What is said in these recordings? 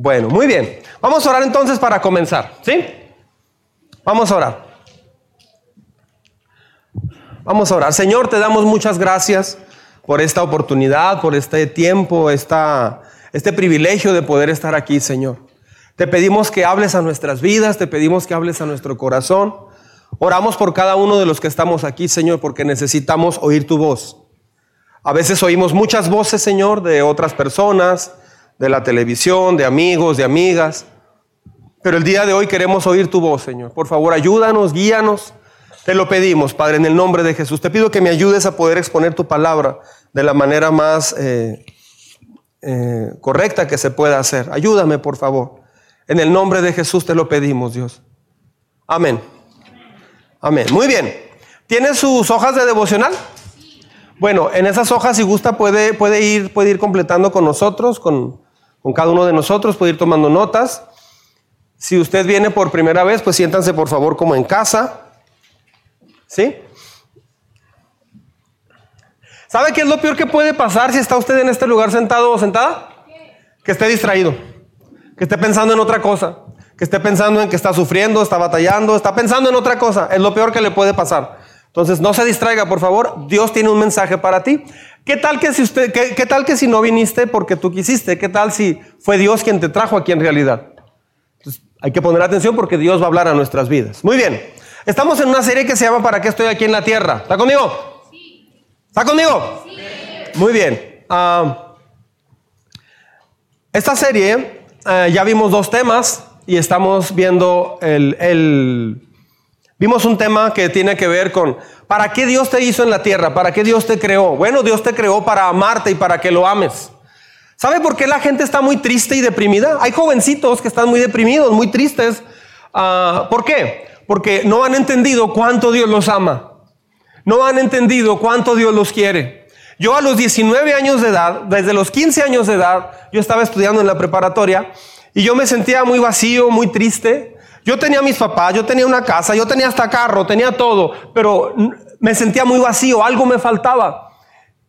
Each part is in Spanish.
Bueno, muy bien. Vamos a orar entonces para comenzar, ¿sí? Vamos a orar. Vamos a orar. Señor, te damos muchas gracias por esta oportunidad, por este tiempo, esta, este privilegio de poder estar aquí, Señor. Te pedimos que hables a nuestras vidas, te pedimos que hables a nuestro corazón. Oramos por cada uno de los que estamos aquí, Señor, porque necesitamos oír tu voz. A veces oímos muchas voces, Señor, de otras personas, de la televisión, de amigos, de amigas. Pero el día de hoy queremos oír tu voz, Señor. Por favor, ayúdanos, guíanos. Te lo pedimos, Padre, en el nombre de Jesús. Te pido que me ayudes a poder exponer tu palabra de la manera más eh, eh, correcta que se pueda hacer. Ayúdame, por favor. En el nombre de Jesús te lo pedimos, Dios. Amén. Amén. Muy bien. ¿Tiene sus hojas de devocional? Bueno, en esas hojas, si gusta, puede, puede, ir, puede ir completando con nosotros, con, cada uno de nosotros, puede ir tomando notas. Si usted viene por primera vez, pues siéntanse por favor como en casa. ¿Sí? ¿Sabe qué es lo peor que puede pasar si está usted en este lugar sentado o sentada? Que esté distraído, que esté pensando en otra cosa, que esté pensando en que está sufriendo, está batallando, está pensando en otra cosa. Es lo peor que le puede pasar. Entonces, no se distraiga, por favor. Dios tiene un mensaje para ti. ¿Qué tal que si usted, qué, tal que si no viniste porque tú quisiste? ¿Qué tal si fue Dios quien te trajo aquí en realidad? Entonces, hay que poner atención porque Dios va a hablar a nuestras vidas. Muy bien. Estamos en una serie que se llama ¿Para qué estoy aquí en la tierra? ¿Está conmigo? ¿Está conmigo? Sí. Muy bien. Ah, esta serie eh, ya vimos dos temas y estamos viendo el, Vimos un tema que tiene que ver con ¿para qué Dios te hizo en la tierra? ¿Para qué Dios te creó? Bueno, Dios te creó para amarte y para que lo ames. ¿Sabe por qué la gente está muy triste y deprimida? Hay jovencitos que están muy deprimidos, muy tristes. Ah, ¿Por qué? Porque no han entendido cuánto Dios los ama no han entendido cuánto Dios los quiere. Yo a los 19 años de edad, desde los 15 años de edad, yo estaba estudiando en la preparatoria y yo me sentía muy vacío, muy triste. Yo tenía mis papás, yo tenía una casa, yo tenía hasta carro, tenía todo, pero me sentía muy vacío, algo me faltaba.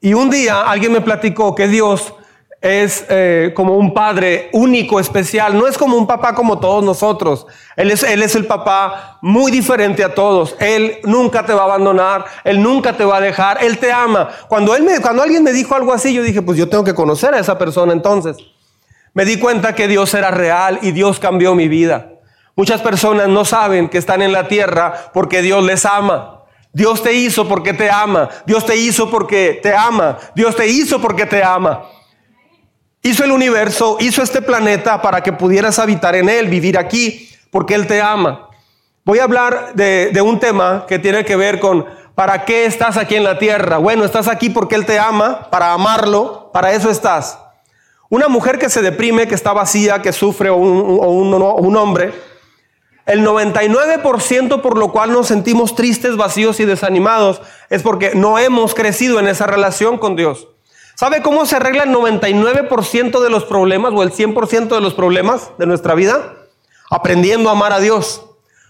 Y un día alguien me platicó que Dios es eh, como un padre único, especial. No es como un papá como todos nosotros. Él es, él es el papá muy diferente a todos. Él nunca te va a abandonar. Él nunca te va a dejar. Él te ama. Cuando, él me, cuando alguien me dijo algo así, yo dije, pues yo tengo que conocer a esa persona entonces. Me di cuenta que Dios era real y Dios cambió mi vida. Muchas personas no saben que están en la tierra porque Dios les ama. Dios te hizo porque te ama. Dios te hizo porque te ama. Dios te hizo porque te ama. Hizo el universo, hizo este planeta para que pudieras habitar en él, vivir aquí, porque Él te ama. Voy a hablar de, un tema que tiene que ver con ¿para qué estás aquí en la tierra? Bueno, estás aquí porque Él te ama, para amarlo, para eso estás. Una mujer que se deprime, que está vacía, que sufre, o un, un hombre, el 99% por lo cual nos sentimos tristes, vacíos y desanimados es porque no hemos crecido en esa relación con Dios. ¿Sabe cómo se arregla el 99% de los problemas o el 100% de los problemas de nuestra vida? Aprendiendo a amar a Dios.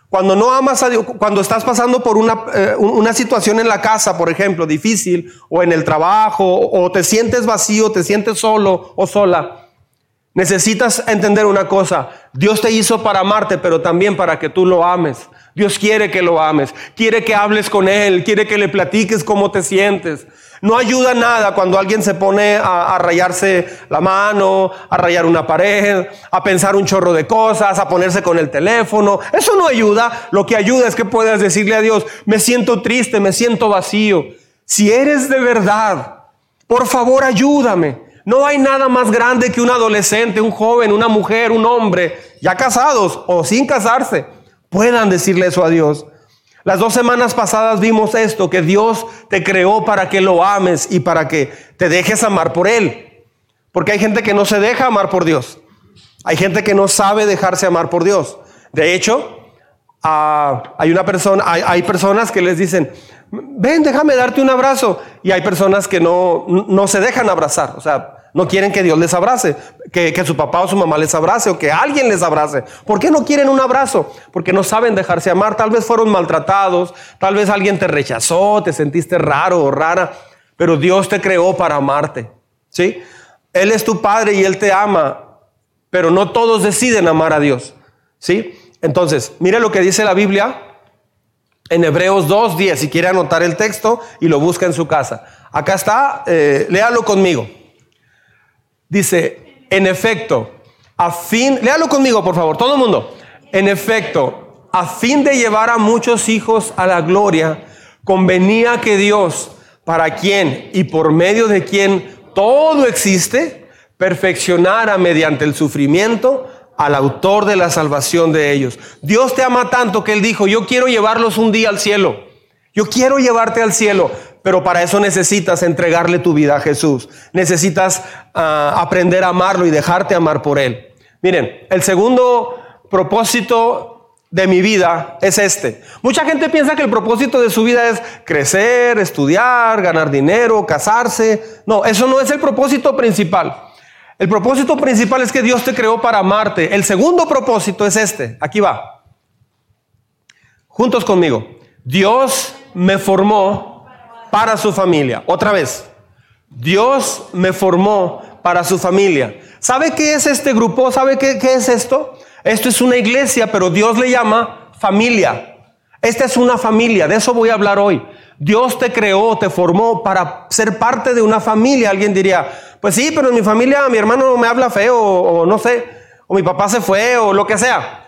Cuando no amas a Dios, cuando estás pasando por una, eh, una, situación en la casa, por ejemplo, difícil, o en el trabajo, o te sientes vacío, te sientes solo o sola, necesitas entender una cosa. Dios te hizo para amarte, pero también para que tú lo ames. Dios quiere que lo ames, quiere que hables con Él, quiere que le platiques cómo te sientes. No ayuda nada cuando alguien se pone a, rayarse la mano, a rayar una pared, a pensar un chorro de cosas, a ponerse con el teléfono. Eso no ayuda. Lo que ayuda es que puedas decirle a Dios, me siento triste, me siento vacío. Si eres de verdad, por favor ayúdame. No hay nada más grande que un adolescente, un joven, una mujer, un hombre, ya casados o sin casarse, puedan decirle eso a Dios. Las dos semanas pasadas vimos esto, que Dios te creó para que lo ames y para que te dejes amar por Él. Porque hay gente que no se deja amar por Dios. Hay gente que no sabe dejarse amar por Dios. De hecho, hay una persona, hay, personas que les dicen, ven, déjame darte un abrazo. Y hay personas que no, no se dejan abrazar. O sea, no quieren que Dios les abrace, que, su papá o su mamá les abrace o que alguien les abrace. ¿Por qué no quieren un abrazo? Porque no saben dejarse amar. Tal vez fueron maltratados, tal vez alguien te rechazó, te sentiste raro o rara, pero Dios te creó para amarte. ¿Sí? Él es tu padre y Él te ama. pero no todos deciden amar a Dios. ¿Sí? Entonces, mire lo que dice la Biblia en Hebreos 2.10, si quiere anotar el texto y lo busca en su casa. Acá está, eh, léalo conmigo. Dice, en efecto, a fin, léalo conmigo por favor, todo el mundo. En efecto, a fin de llevar a muchos hijos a la gloria, convenía que Dios, para quien y por medio de quien todo existe, perfeccionara mediante el sufrimiento al autor de la salvación de ellos. Dios te ama tanto que Él dijo, yo quiero llevarlos un día al cielo. Yo quiero llevarte al cielo, pero para eso necesitas entregarle tu vida a Jesús. Necesitas ah, aprender a amarlo y dejarte amar por Él. Miren, el segundo propósito de mi vida es este. Mucha gente piensa que el propósito de su vida es crecer, estudiar, ganar dinero, casarse. No, eso no es el propósito principal. El propósito principal es que Dios te creó para amarte. El segundo propósito es este. Aquí va. Juntos conmigo. Dios me formó para su familia. Otra vez. Dios me formó para su familia. ¿Sabe qué es este grupo? ¿Sabe qué, es esto? Esto es una iglesia, pero Dios le llama familia. Esta es una familia, de eso voy a hablar hoy. Dios te creó, te formó para ser parte de una familia. Alguien diría, pues sí, pero en mi familia mi hermano me habla feo o, no sé, o mi papá se fue o lo que sea.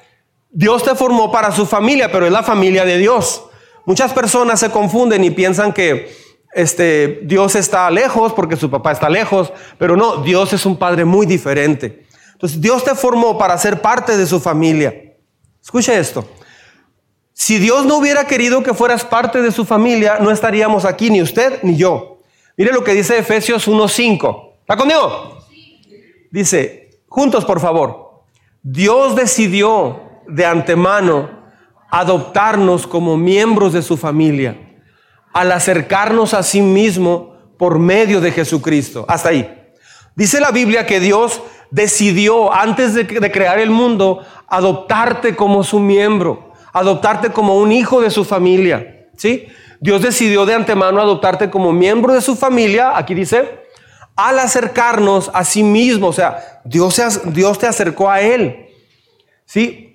Dios te formó para su familia, pero es la familia de Dios. Muchas personas se confunden y piensan que este, Dios está lejos porque su papá está lejos, pero no, Dios es un padre muy diferente. Entonces Dios te formó para ser parte de su familia. Escuche esto. Si Dios no hubiera querido que fueras parte de su familia, no estaríamos aquí, ni usted ni yo. Mire lo que dice Efesios 1.5. ¿Está conmigo? Dice, juntos por favor, Dios decidió de antemano adoptarnos como miembros de su familia al acercarnos a sí mismo por medio de Jesucristo. Hasta ahí. Dice la Biblia que Dios decidió antes de, crear el mundo adoptarte como su miembro, adoptarte como un hijo de su familia. ¿Sí? Dios decidió de antemano adoptarte como miembro de su familia. Aquí dice, al acercarnos a sí mismo, o sea, Dios, Dios te acercó a Él. ¿Sí?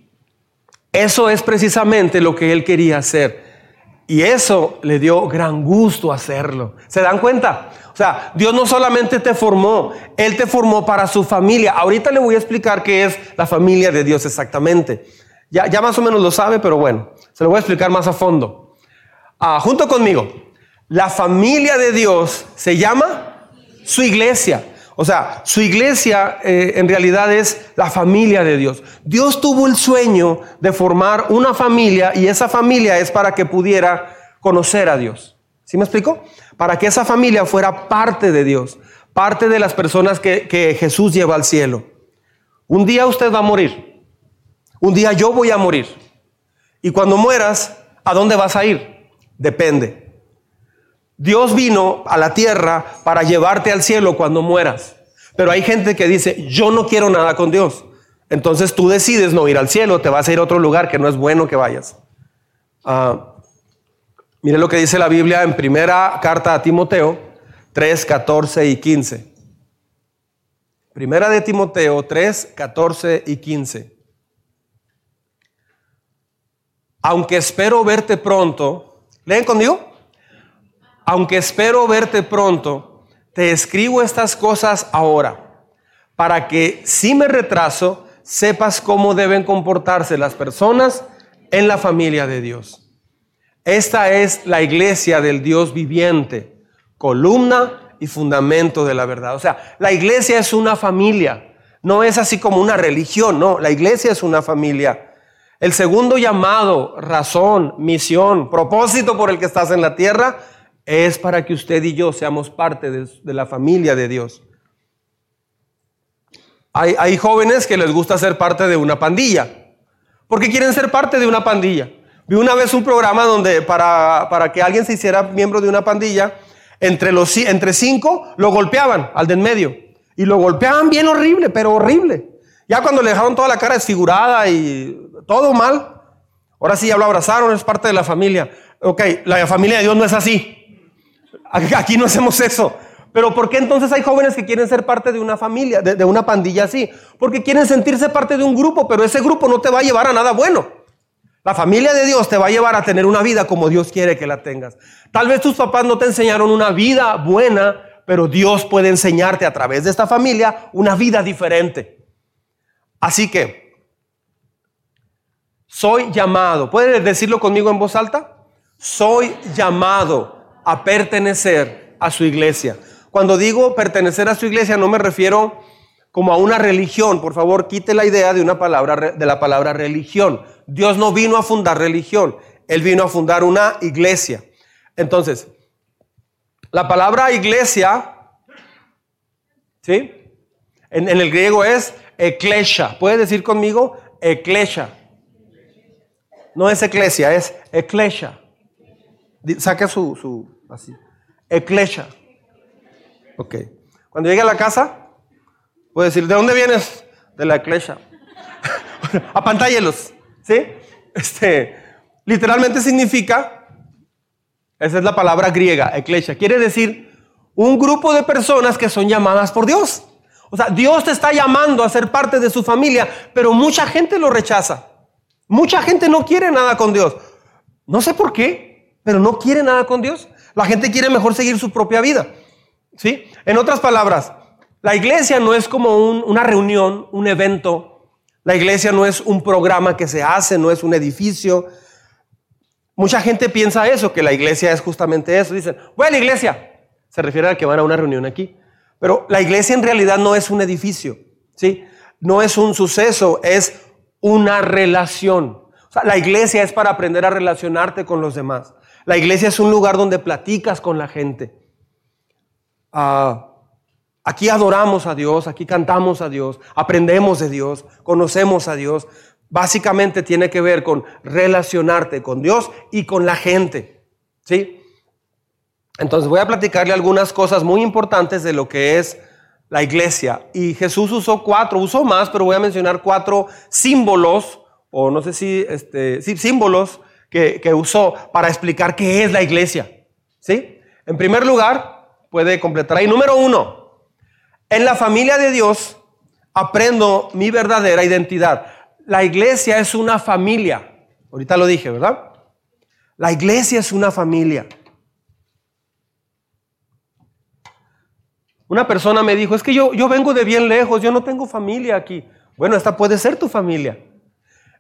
Eso es precisamente lo que Él quería hacer. Y eso le dio gran gusto hacerlo. ¿Se dan cuenta? O sea, Dios no solamente te formó, Él te formó para su familia. Ahorita le voy a explicar qué es la familia de Dios exactamente. Ya, más o menos lo sabe, pero bueno, se lo voy a explicar más a fondo. Ah, junto conmigo, la familia de Dios se llama su iglesia. O sea, su iglesia eh, en realidad es la familia de Dios. Dios tuvo el sueño de formar una familia y esa familia es para que pudiera conocer a Dios. ¿Sí me explico? Para que esa familia fuera parte de Dios, parte de las personas que, que Jesús lleva al cielo. Un día usted va a morir. Un día yo voy a morir. Y cuando mueras, ¿a dónde vas a ir? Depende. Dios vino a la tierra para llevarte al cielo cuando mueras. Pero hay gente que dice, yo no quiero nada con Dios. Entonces tú decides no ir al cielo, te vas a ir a otro lugar que no es bueno que vayas. Uh, mire lo que dice la Biblia en primera carta a Timoteo 3, 14 y 15. Primera de Timoteo 3, 14 y 15. Aunque espero verte pronto, ¿leen conmigo? Aunque espero verte pronto, te escribo estas cosas ahora, para que si me retraso, sepas cómo deben comportarse las personas en la familia de Dios. Esta es la iglesia del Dios viviente, columna y fundamento de la verdad. O sea, la iglesia es una familia, no es así como una religión, no, la iglesia es una familia. El segundo llamado, razón, misión, propósito por el que estás en la tierra es para que usted y yo seamos parte de, la familia de Dios. Hay, jóvenes que les gusta ser parte de una pandilla, porque quieren ser parte de una pandilla. Vi una vez un programa donde para, para que alguien se hiciera miembro de una pandilla, entre, los, entre cinco lo golpeaban al de en medio. Y lo golpeaban bien horrible, pero horrible. Ya cuando le dejaron toda la cara desfigurada y todo mal, ahora sí ya lo abrazaron, es parte de la familia. Ok, la familia de Dios no es así. Aquí no hacemos eso. Pero ¿por qué entonces hay jóvenes que quieren ser parte de una familia, de, de, una pandilla así? Porque quieren sentirse parte de un grupo, pero ese grupo no te va a llevar a nada bueno. La familia de Dios te va a llevar a tener una vida como Dios quiere que la tengas. Tal vez tus papás no te enseñaron una vida buena, pero Dios puede enseñarte a través de esta familia una vida diferente. Así que, soy llamado, ¿puede decirlo conmigo en voz alta? Soy llamado a pertenecer a su iglesia. Cuando digo pertenecer a su iglesia no me refiero como a una religión. Por favor, quite la idea de una palabra de la palabra religión. Dios no vino a fundar religión, él vino a fundar una iglesia. Entonces, la palabra iglesia ¿sí? En, el griego es eclesia. ¿Puede decir conmigo? Eclesia. No es eclesia, es eclesia. Saque su así. Eclesia. Ok. Cuando llegue a la casa, puede decir, ¿de dónde vienes? De la iglesia. Apantállelos. ¿Sí? Este, literalmente significa, esa es la palabra griega, eclesia. Quiere decir un grupo de personas que son llamadas por Dios. O sea, Dios te está llamando a ser parte de su familia, pero mucha gente lo rechaza. Mucha gente no quiere nada con Dios. No sé por qué, pero no quiere nada con Dios. La gente quiere mejor seguir su propia vida. ¿Sí? En otras palabras, la iglesia no es como una reunión, un evento. La iglesia no es un programa que se hace, no es un edificio. Mucha gente piensa eso, que la iglesia es justamente eso. Dicen, voy a la iglesia. Se refiere a que van a una reunión aquí. Pero la iglesia en realidad no es un edificio, ¿sí? No es un suceso, es una relación. La iglesia es para aprender a relacionarte con los demás. La iglesia es un lugar donde platicas con la gente. Ah, aquí adoramos a Dios, aquí cantamos a Dios, aprendemos de Dios, conocemos a Dios. Básicamente tiene que ver con relacionarte con Dios y con la gente. ¿Sí? Entonces voy a platicarle algunas cosas muy importantes de lo que es la iglesia. Y Jesús usó cuatro, usó más, pero voy a mencionar cuatro símbolos, o no sé si, este, sí, símbolos que, usó para explicar qué es la iglesia. ¿Sí? En primer lugar, puede completar ahí. Número uno, en la familia de Dios aprendo mi verdadera identidad. La iglesia es una familia. Ahorita lo dije, ¿verdad? La iglesia es una familia. Una persona me dijo, es que yo, yo vengo de bien lejos, yo no tengo familia aquí. Bueno, esta puede ser tu familia.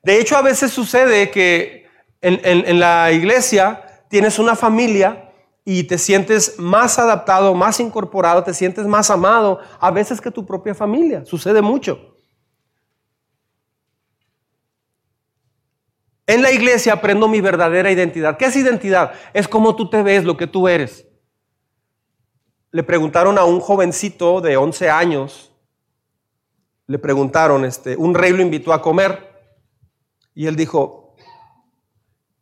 De hecho, a veces sucede que en, la iglesia tienes una familia y te sientes más adaptado, más incorporado, te sientes más amado, a veces que tu propia familia. Sucede mucho. En la iglesia aprendo mi verdadera identidad. ¿Qué es identidad? Es como tú te ves, lo que tú eres le preguntaron a un jovencito de 11 años, le preguntaron, este, un rey lo invitó a comer y él dijo,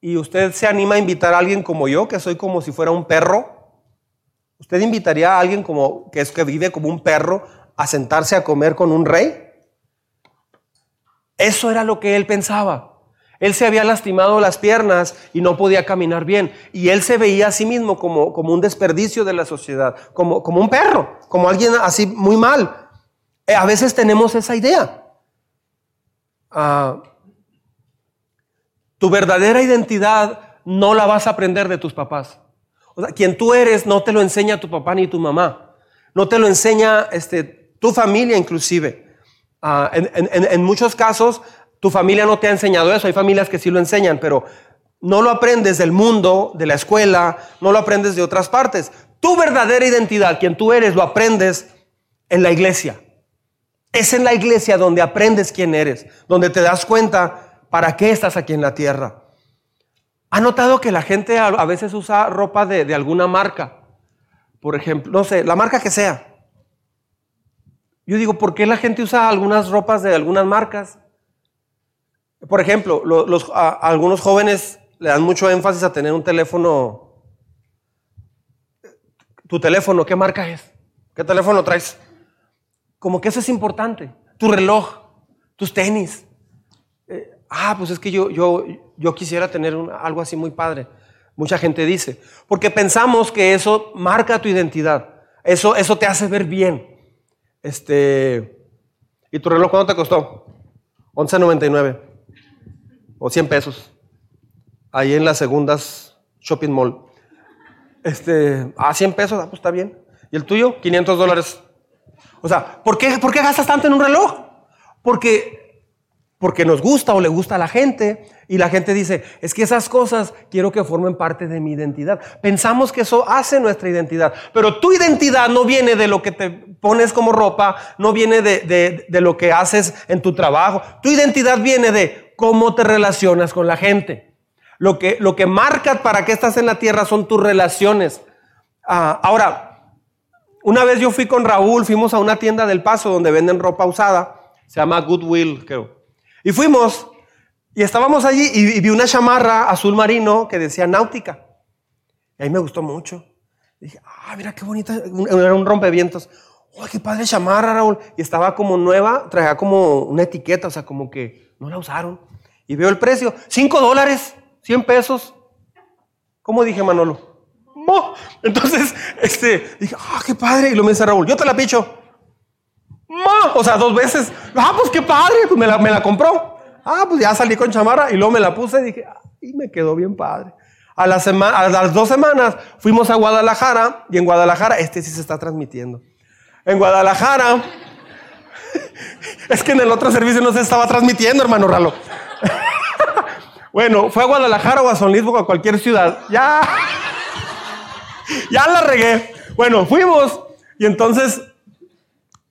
¿y usted se anima a invitar a alguien como yo, que soy como si fuera un perro? ¿Usted invitaría a alguien como que es que vive como un perro a sentarse a comer con un rey? Eso era lo que él pensaba. Él se había lastimado las piernas y no podía caminar bien. Y él se veía a sí mismo como, como un desperdicio de la sociedad, como, como un perro, como alguien así muy mal. Eh, a veces tenemos esa idea. Ah, tu verdadera identidad no la vas a aprender de tus papás. O sea, quien tú eres no te lo enseña tu papá ni tu mamá. No te lo enseña este, tu familia inclusive. Ah, en, en muchos casos tu familia no te ha enseñado eso. Hay familias que sí lo enseñan, pero no lo aprendes del mundo, de la escuela, no lo aprendes de otras partes. Tu verdadera identidad, quien tú eres, lo aprendes en la iglesia. Es en la iglesia donde aprendes quién eres, donde te das cuenta para qué estás aquí en la tierra. ¿Ha notado que la gente a veces usa ropa de, alguna marca? Por ejemplo, no sé, la marca que sea. Yo digo, ¿por qué la gente usa algunas ropas de algunas marcas? Por ejemplo, los, algunos jóvenes le dan mucho énfasis a tener un teléfono. Tu teléfono, ¿qué marca es? ¿Qué teléfono traes? Como que eso es importante. Tu reloj, tus tenis. Ah, pues es que yo, yo, yo quisiera tener algo así muy padre. Mucha gente dice. Porque pensamos que eso marca tu identidad. Eso, eso te hace ver bien. Este, ¿Y tu reloj cuánto te costó? 11.99 o 100 pesos. Ahí en las segundas shopping mall. Este, ah, 100 pesos, ah, pues está bien. ¿Y el tuyo? 500 dólares. O sea, ¿por qué, ¿por qué gastas tanto en un reloj? Porque, porque nos gusta o le gusta a la gente y la gente dice, es que esas cosas quiero que formen parte de mi identidad. Pensamos que eso hace nuestra identidad, pero tu identidad no viene de lo que te pones como ropa, no viene de, de lo que haces en tu trabajo. Tu identidad viene de cómo te relacionas con la gente. Lo que, lo que marca para que estás en la tierra son tus relaciones. Ah, ahora, una vez yo fui con Raúl, fuimos a una tienda del Paso donde venden ropa usada, se llama Goodwill, creo. Y fuimos y estábamos allí y, vi una chamarra azul marino que decía náutica. Y ahí me gustó mucho. dije, ah, mira qué bonita, era un rompevientos. ¡Oh, qué padre chamarra, Raúl! Y estaba como nueva, traía como una etiqueta, o sea, como que no la usaron. Y veo el precio, 5 dólares. 100 pesos. ¿Cómo dije, Manolo? Entonces, este, dije, ah, qué padre. Y lo me dice Raúl, yo te la picho. O sea, dos veces. Ah, pues qué padre. Pues me la, me la compró. Ah, pues ya salí con chamarra y luego me la puse y dije, y me quedó bien padre. A, la a las dos semanas fuimos a Guadalajara y en Guadalajara, este sí se está transmitiendo. En Guadalajara, es que en el otro servicio no se estaba transmitiendo, hermano Ralo. Bueno, fue a Guadalajara o a San o a cualquier ciudad. Ya. Ya la regué. Bueno, fuimos. Y entonces,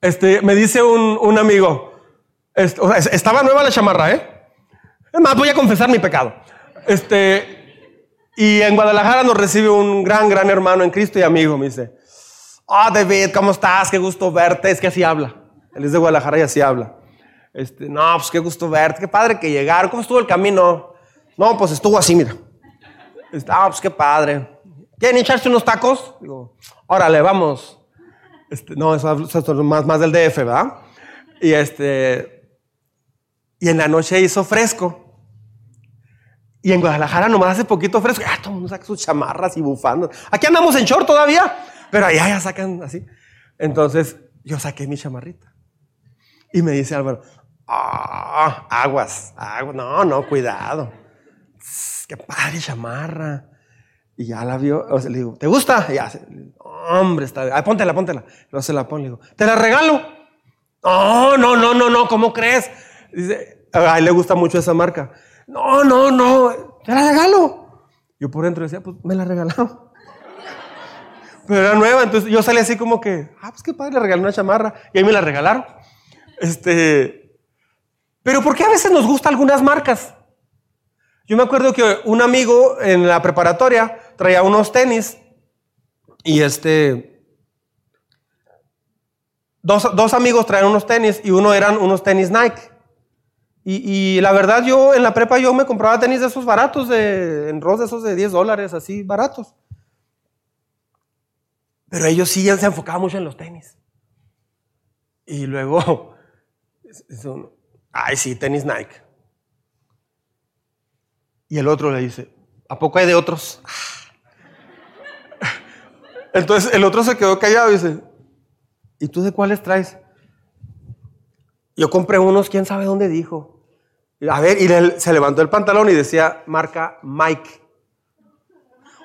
este, me dice un, amigo, estaba nueva la chamarra, ¿eh? Es más, voy a confesar mi pecado. Este, y en Guadalajara nos recibe un gran, gran hermano en Cristo y amigo. Me dice, ah, David, ¿cómo estás? Qué gusto verte. Es que así habla. Él es de Guadalajara y así habla. Este, no, pues qué gusto verte. Qué padre que llegaron. ¿Cómo estuvo el camino? No, pues estuvo así, mira. Ah, pues qué padre. ¿Quieren echarse unos tacos? Digo, órale, vamos. Este, no, eso, es más, más del DF, ¿verdad? Y este, y en la noche hizo fresco. Y en Guadalajara nomás hace poquito fresco. Ah, todo el mundo saca sus chamarras y bufandas. Aquí andamos en short todavía, pero allá ya sacan así. Entonces yo saqué mi chamarrita. Y me dice Álvaro, ah, aguas, aguas. No, no, cuidado qué padre chamarra. Y ya la vio, le digo, ¿te gusta? Y ya, hombre, está bien. Ay, póntela, póntela. Luego se la pone, le digo, ¿te la regalo? No, no, no, no, no, ¿cómo crees? Dice, a le gusta mucho esa marca. No, no, no, te la regalo. Yo por dentro decía, pues me la regalaron. Pero era nueva, entonces yo salí así como que, ah, pues qué padre, le regalé una chamarra. Y ahí me la regalaron. Este, pero ¿por qué a veces nos gustan algunas marcas? Yo me acuerdo que un amigo en la preparatoria traía unos tenis y este, dos, amigos traían unos tenis y uno eran unos tenis Nike. Y, la verdad yo en la prepa yo me compraba tenis de esos baratos, de, en Ross de esos de 10 dólares, así baratos. Pero ellos sí se enfocaban mucho en los tenis. Y luego, ay sí, tenis Nike. Y el otro le dice, ¿a poco hay de otros? Entonces el otro se quedó callado y dice, ¿y tú de cuáles traes? Yo compré unos, quién sabe dónde dijo. A ver, y se levantó el pantalón y decía marca Mike.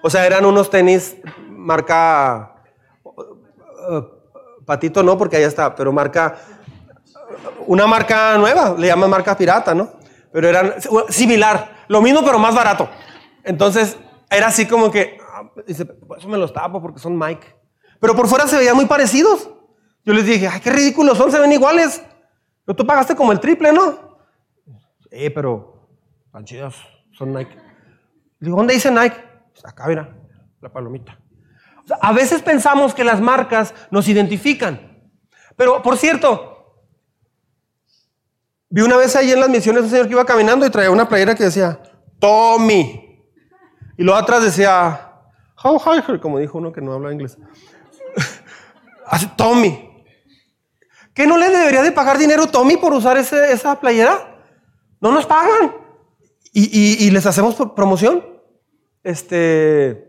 O sea, eran unos tenis marca uh, Patito no, porque allá está, pero marca una marca nueva, le llaman marca pirata, ¿no? Pero eran similar. Lo mismo, pero más barato. Entonces, era así como que, dice, por eso me los tapo porque son Mike. Pero por fuera se veían muy parecidos. Yo les dije, ay, qué ridículos son, se ven iguales. Pero tú pagaste como el triple, ¿no? Sí, pero están chidos, son Nike. digo, ¿dónde dice Nike? Pues acá, mira, la palomita. A veces pensamos que las marcas nos identifican. Pero, por cierto, Vi una vez ahí en las misiones un señor que iba caminando y traía una playera que decía, Tommy. Y luego atrás decía, How high como dijo uno que no habla inglés. Tommy. ¿Qué no le debería de pagar dinero Tommy por usar esa playera? No nos pagan. Y, les hacemos promoción. Este.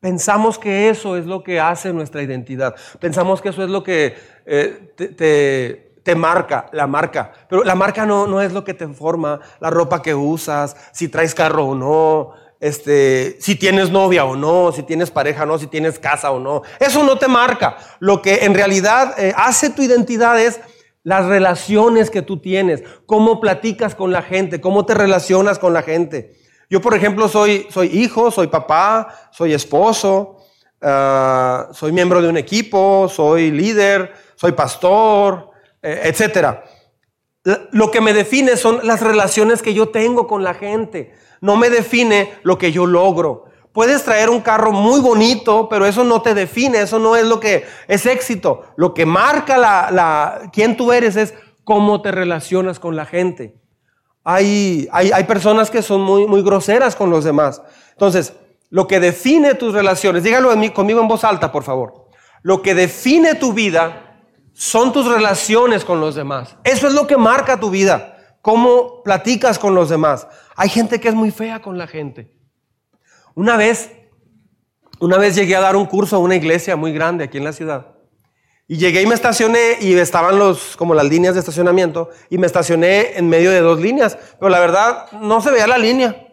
Pensamos que eso es lo que hace nuestra identidad. Pensamos que eso es lo que eh, te, te, marca, la marca. Pero la marca no, no es lo que te forma, la ropa que usas, si traes carro o no, este, si tienes novia o no, si tienes pareja o no, si tienes casa o no. Eso no te marca. Lo que en realidad eh, hace tu identidad es las relaciones que tú tienes, cómo platicas con la gente, cómo te relacionas con la gente. Yo, por ejemplo, soy, soy hijo, soy papá, soy esposo, ah, soy miembro de un equipo, soy líder, soy pastor, eh, etc. Lo que me define son las relaciones que yo tengo con la gente. No me define lo que yo logro. Puedes traer un carro muy bonito, pero eso no te define, eso no es lo que es éxito. Lo que marca la, la quién tú eres es cómo te relacionas con la gente. Hay, hay, personas que son muy, muy groseras con los demás. Entonces, lo que define tus relaciones, dígalo conmigo en voz alta, por favor. Lo que define tu vida son tus relaciones con los demás. Eso es lo que marca tu vida. Cómo platicas con los demás. Hay gente que es muy fea con la gente. Una vez, una vez llegué a dar un curso a una iglesia muy grande aquí en la ciudad. Y llegué y me estacioné y estaban los, como las líneas de estacionamiento y me estacioné en medio de dos líneas. Pero la verdad no se veía la línea.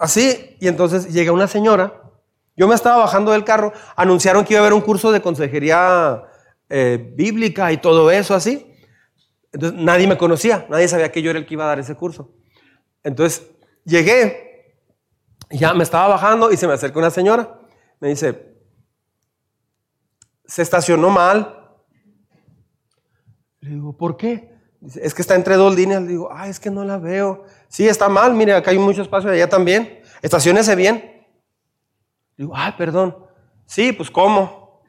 Así. Y entonces llega una señora. Yo me estaba bajando del carro. Anunciaron que iba a haber un curso de consejería eh, bíblica y todo eso así. Entonces nadie me conocía. Nadie sabía que yo era el que iba a dar ese curso. Entonces llegué. Ya me estaba bajando y se me acerca una señora. Me dice, se estacionó mal. Le digo, ¿por qué? Dice, es que está entre dos líneas. Le digo, ah, es que no la veo. Sí, está mal, mire, acá hay mucho espacio, allá también. Estacionese bien. Le digo, ah, perdón. Sí, pues ¿cómo?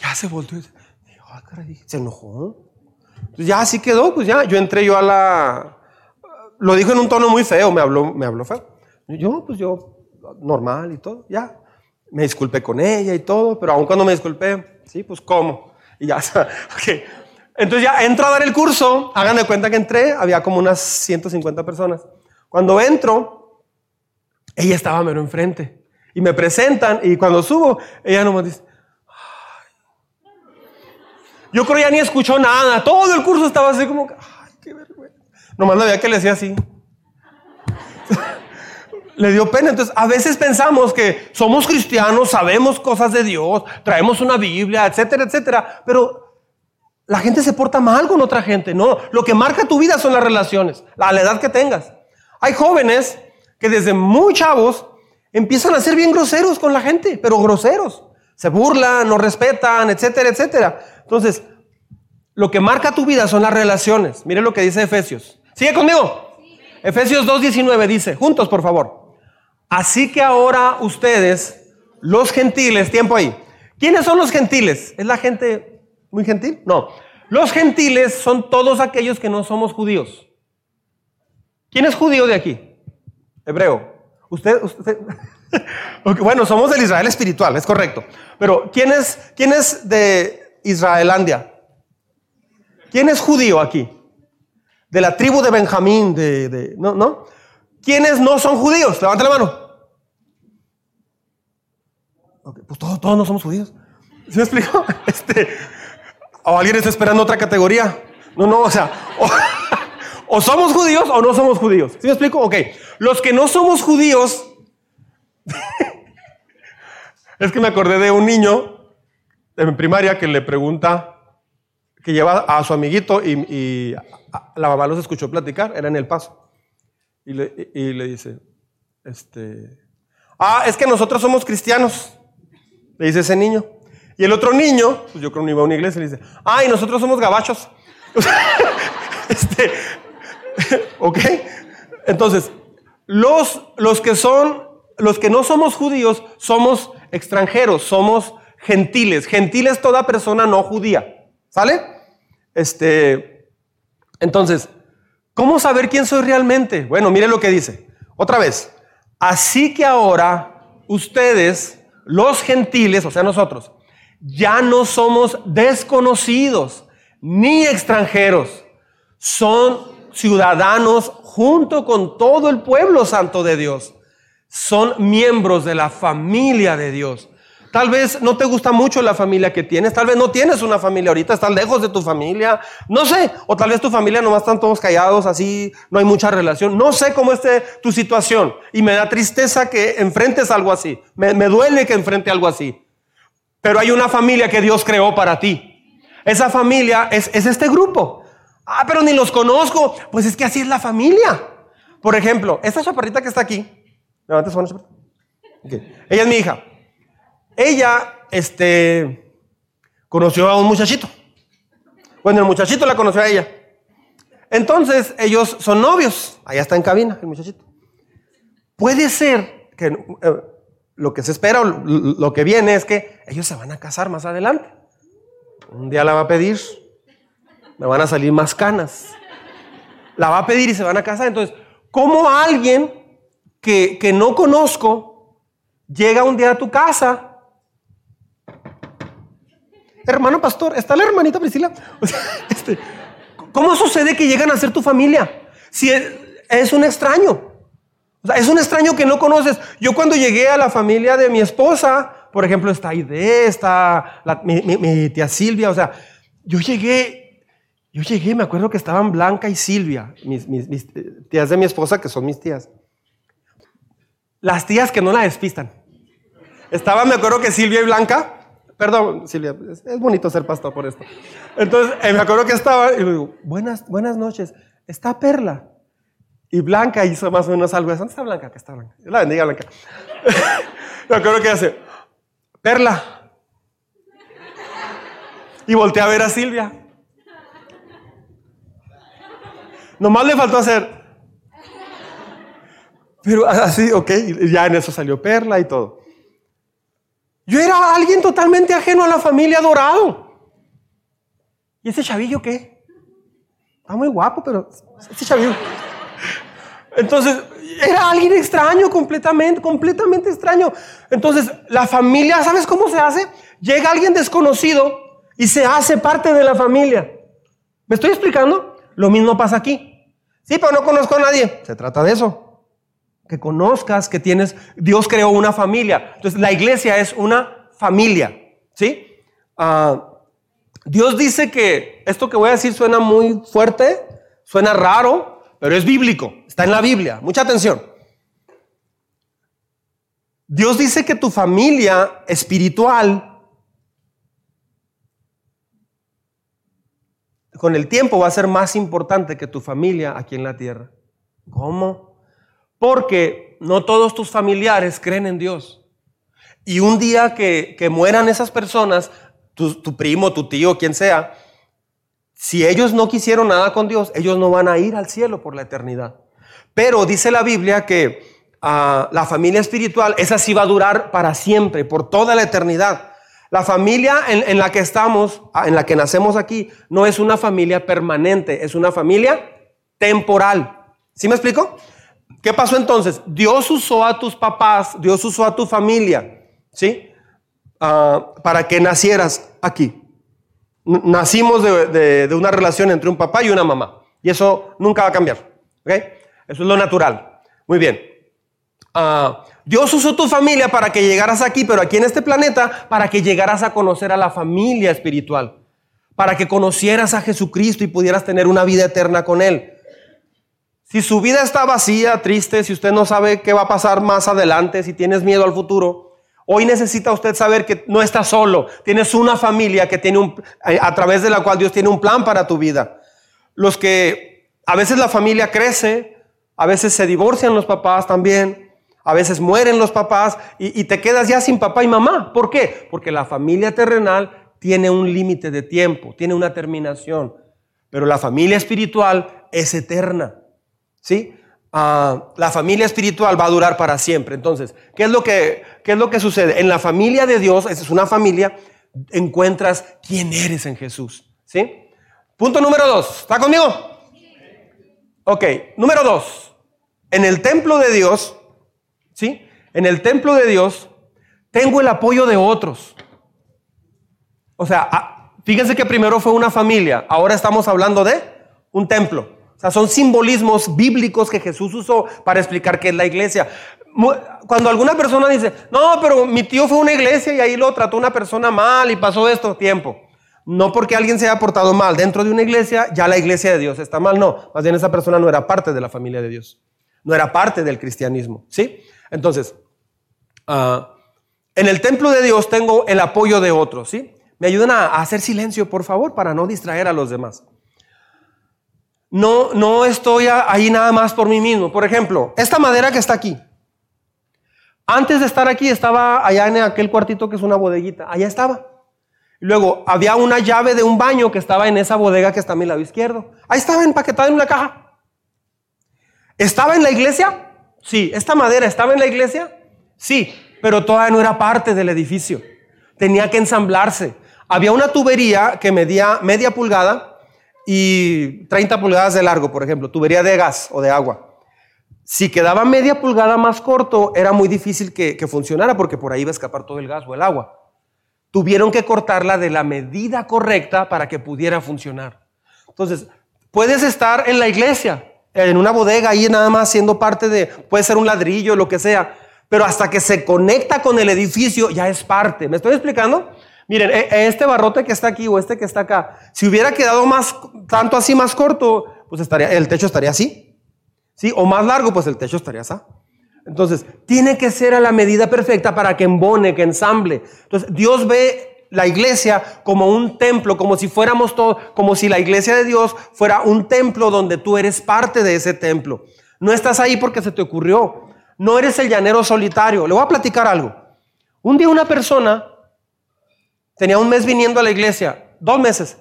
ya se volvió. Digo, ah, caray, se enojó. Pues ya así quedó, pues ya. Yo entré yo a la... Lo dijo en un tono muy feo, me habló, me habló feo. Yo, pues yo, normal y todo, ya. Me disculpé con ella y todo, pero aun cuando me disculpé, Sí, pues ¿cómo? Y ya, ok. Entonces ya entro a dar el curso, hagan de cuenta que entré, había como unas 150 personas. Cuando entro, ella estaba mero enfrente y me presentan y cuando subo, ella nomás dice. Yo creo ya ni escuchó nada, todo el curso estaba así como, ay, qué vergüenza. Nomás la veía que le decía así le dio pena. Entonces, a veces pensamos que somos cristianos, sabemos cosas de Dios, traemos una Biblia, etcétera, etcétera, pero la gente se porta mal con otra gente. No, lo que marca tu vida son las relaciones, la, la edad que tengas. Hay jóvenes que desde muy chavos empiezan a ser bien groseros con la gente, pero groseros. Se burlan, no respetan, etcétera, etcétera. Entonces, lo que marca tu vida son las relaciones. Mire lo que dice Efesios. ¿Sigue conmigo? Efesios 2.19 dice, juntos por favor. Así que ahora ustedes, los gentiles, tiempo ahí. ¿Quiénes son los gentiles? ¿Es la gente muy gentil? No. Los gentiles son todos aquellos que no somos judíos. ¿Quién es judío de aquí? Hebreo. Usted, usted. bueno, somos del Israel espiritual, es correcto. Pero ¿quién es, quién es de Israelandia? ¿Quién es judío aquí? De la tribu de Benjamín, de, ¿no? ¿Quiénes no son judíos? Levanta la mano. pues todos, todos no somos judíos. ¿Se me explicó? Este, o alguien está esperando otra categoría. No, no, o sea, o, somos judíos o no somos judíos. ¿Sí me explico? Ok. Los que no somos judíos. es que me acordé de un niño en primaria que le pregunta, que lleva a su amiguito y, y la mamá los escuchó platicar, era en el paso. Y le, dice, este, ah, es que nosotros somos cristianos, le dice ese niño. Y el otro niño, pues yo creo que no iba a una iglesia, le dice, ah, y nosotros somos gabachos. este, ¿Ok? Entonces, los, los que son, los que no somos judíos, somos extranjeros, somos gentiles. Gentiles toda persona no judía. ¿Sale? Este, entonces, ¿Cómo saber quién soy realmente? Bueno, mire lo que dice. Otra vez. Así que ahora ustedes, los gentiles, o sea nosotros, ya no somos desconocidos ni extranjeros. Son ciudadanos junto con todo el pueblo santo de Dios. son miembros de la familia de Dios. Tal vez no te gusta mucho la familia que tienes, tal vez no tienes una familia ahorita, estás lejos de tu familia, no sé, o tal vez tu familia nomás están todos callados, así no hay mucha relación, no sé cómo esté tu situación y me da tristeza que enfrentes algo así, me, duele que enfrente algo así, pero hay una familia que Dios creó para ti. Esa familia es este grupo. Ah, pero ni los conozco, pues es que así es la familia. Por ejemplo, esta chaparrita que está aquí, levante su mano, ella es mi hija. Ella, este, conoció a un muchachito. Bueno, el muchachito la conoció a ella. Entonces, ellos son novios. Allá está en cabina el muchachito. Puede ser que eh, lo que se espera o lo que viene es que ellos se van a casar más adelante. Un día la va a pedir, me van a salir más canas. La va a pedir y se van a casar. Entonces, ¿cómo alguien que, que no conozco llega un día a tu casa hermano pastor, está la hermanita Priscila. Este, ¿Cómo sucede que llegan a ser tu familia? Si es, un extraño. es un extraño que no conoces. Yo cuando llegué a la familia de mi esposa, por ejemplo, está Aide, está mi, tía Silvia, o sea, yo llegué, yo llegué, me acuerdo que estaban Blanca y Silvia, mis, mis tías de mi esposa, que son mis tías. Las tías que no la despistan. Estaban, me acuerdo que Silvia y Blanca, Perdón, Silvia, es, bonito ser pastor por esto. Entonces, eh, me acuerdo que estaba y digo, buenas, buenas noches, está Perla. Y Blanca hizo más o menos algo. ¿Dónde está Blanca? Que está Blanca. La bendiga, Blanca. me acuerdo que hace, Perla. Y volteé a ver a Silvia. Nomás le faltó hacer. Pero así, ok, ya en eso salió Perla y todo. Yo era alguien totalmente ajeno a la familia adorado. ¿Y ese chavillo qué? Está muy guapo, pero ese chavillo. Entonces, era alguien extraño, completamente, completamente extraño. Entonces, la familia, ¿sabes cómo se hace? Llega alguien desconocido y se hace parte de la familia. ¿Me estoy explicando? Lo mismo pasa aquí. Sí, pero no conozco a nadie. Se trata de eso que conozcas que tienes, Dios creó una familia. Entonces la iglesia es una familia, ¿sí? Ah, Dios dice que esto que voy a decir suena muy fuerte, suena raro, pero es bíblico, está en la Biblia. Mucha atención. Dios dice que tu familia espiritual con el tiempo va a ser más importante que tu familia aquí en la tierra. ¿Cómo? Porque no todos tus familiares creen en Dios. Y un día que, mueran esas personas, tu, tu, primo, tu tío, quien sea, si ellos no quisieron nada con Dios, ellos no van a ir al cielo por la eternidad. Pero dice la Biblia que ah, la familia espiritual, esa sí va a durar para siempre, por toda la eternidad. La familia en, la que estamos, ah, en la que nacemos aquí, no es una familia permanente, es una familia temporal. ¿Sí me explico? ¿Qué pasó entonces? Dios usó a tus papás, Dios usó a tu familia, ¿sí? Ah, para que nacieras aquí. Nacimos de, una relación entre un papá y una mamá. Y eso nunca va a cambiar. ¿ok? Eso es lo natural. Muy bien. Ah, Dios usó tu familia para que llegaras aquí, pero aquí en este planeta, para que llegaras a conocer a la familia espiritual. Para que conocieras a Jesucristo y pudieras tener una vida eterna con Él. Si su vida está vacía, triste, si usted no sabe qué va a pasar más adelante, si tienes miedo al futuro, hoy necesita usted saber que no está solo. Tienes una familia que tiene un, a través de la cual Dios tiene un plan para tu vida. Los que a veces la familia crece, a veces se divorcian los papás también, a veces mueren los papás y, te quedas ya sin papá y mamá. ¿Por qué? Porque la familia terrenal tiene un límite de tiempo, tiene una terminación, pero la familia espiritual es eterna. ¿sí? Ah, la familia espiritual va a durar para siempre. Entonces, ¿qué es, lo que, ¿qué es lo que sucede? En la familia de Dios, esa es una familia, encuentras quién eres en Jesús. ¿sí? Punto número dos. ¿Está conmigo? Ok, número dos. En el templo de Dios, ¿sí? En el templo de Dios tengo el apoyo de otros. O sea, ah, fíjense que primero fue una familia, ahora estamos hablando de un templo. O sea, son simbolismos bíblicos que Jesús usó para explicar qué es la iglesia. Cuando alguna persona dice, no, pero mi tío fue una iglesia y ahí lo trató una persona mal y pasó esto, tiempo. No porque alguien se haya portado mal dentro de una iglesia, ya la iglesia de Dios está mal. No, más bien esa persona no era parte de la familia de Dios. No era parte del cristianismo. ¿Sí? Entonces, ah, en el templo de Dios tengo el apoyo de otros. ¿Sí? Me ayudan a, hacer silencio, por favor, para no distraer a los demás. No, no estoy ahí nada más por mí mismo. Por ejemplo, esta madera que está aquí. Antes de estar aquí estaba allá en aquel cuartito que es una bodeguita. Allá estaba. Luego había una llave de un baño que estaba en esa bodega que está a mi lado izquierdo. Ahí estaba empaquetada en una caja. ¿Estaba en la iglesia? Sí. ¿Esta madera estaba en la iglesia? Sí. Pero todavía no era parte del edificio. Tenía que ensamblarse. Había una tubería que medía media pulgada y 30 pulgadas de largo, por ejemplo, tubería de gas o de agua. Si quedaba media pulgada más corto, era muy difícil que, funcionara porque por ahí iba a escapar todo el gas o el agua. Tuvieron que cortarla de la medida correcta para que pudiera funcionar. Entonces, puedes estar en la iglesia, en una bodega, ahí nada más siendo parte de, puede ser un ladrillo, lo que sea, pero hasta que se conecta con el edificio ya es parte. ¿Me estoy explicando? Miren, e, e, este barrote que está aquí o este que está acá, si hubiera quedado más, tanto así más corto, pues estaría, el techo estaría así. ¿Sí? O más largo, pues el techo estaría así. Entonces, tiene que ser a la medida perfecta para que embone, que ensamble. Entonces, Dios ve la iglesia como un templo, como si fuéramos todos, como si la iglesia de Dios fuera un templo donde tú eres parte de ese templo. No estás ahí porque se te ocurrió. No eres el llanero solitario. Le voy a platicar algo. Un día una persona Tenía un mes viniendo a la iglesia, dos meses.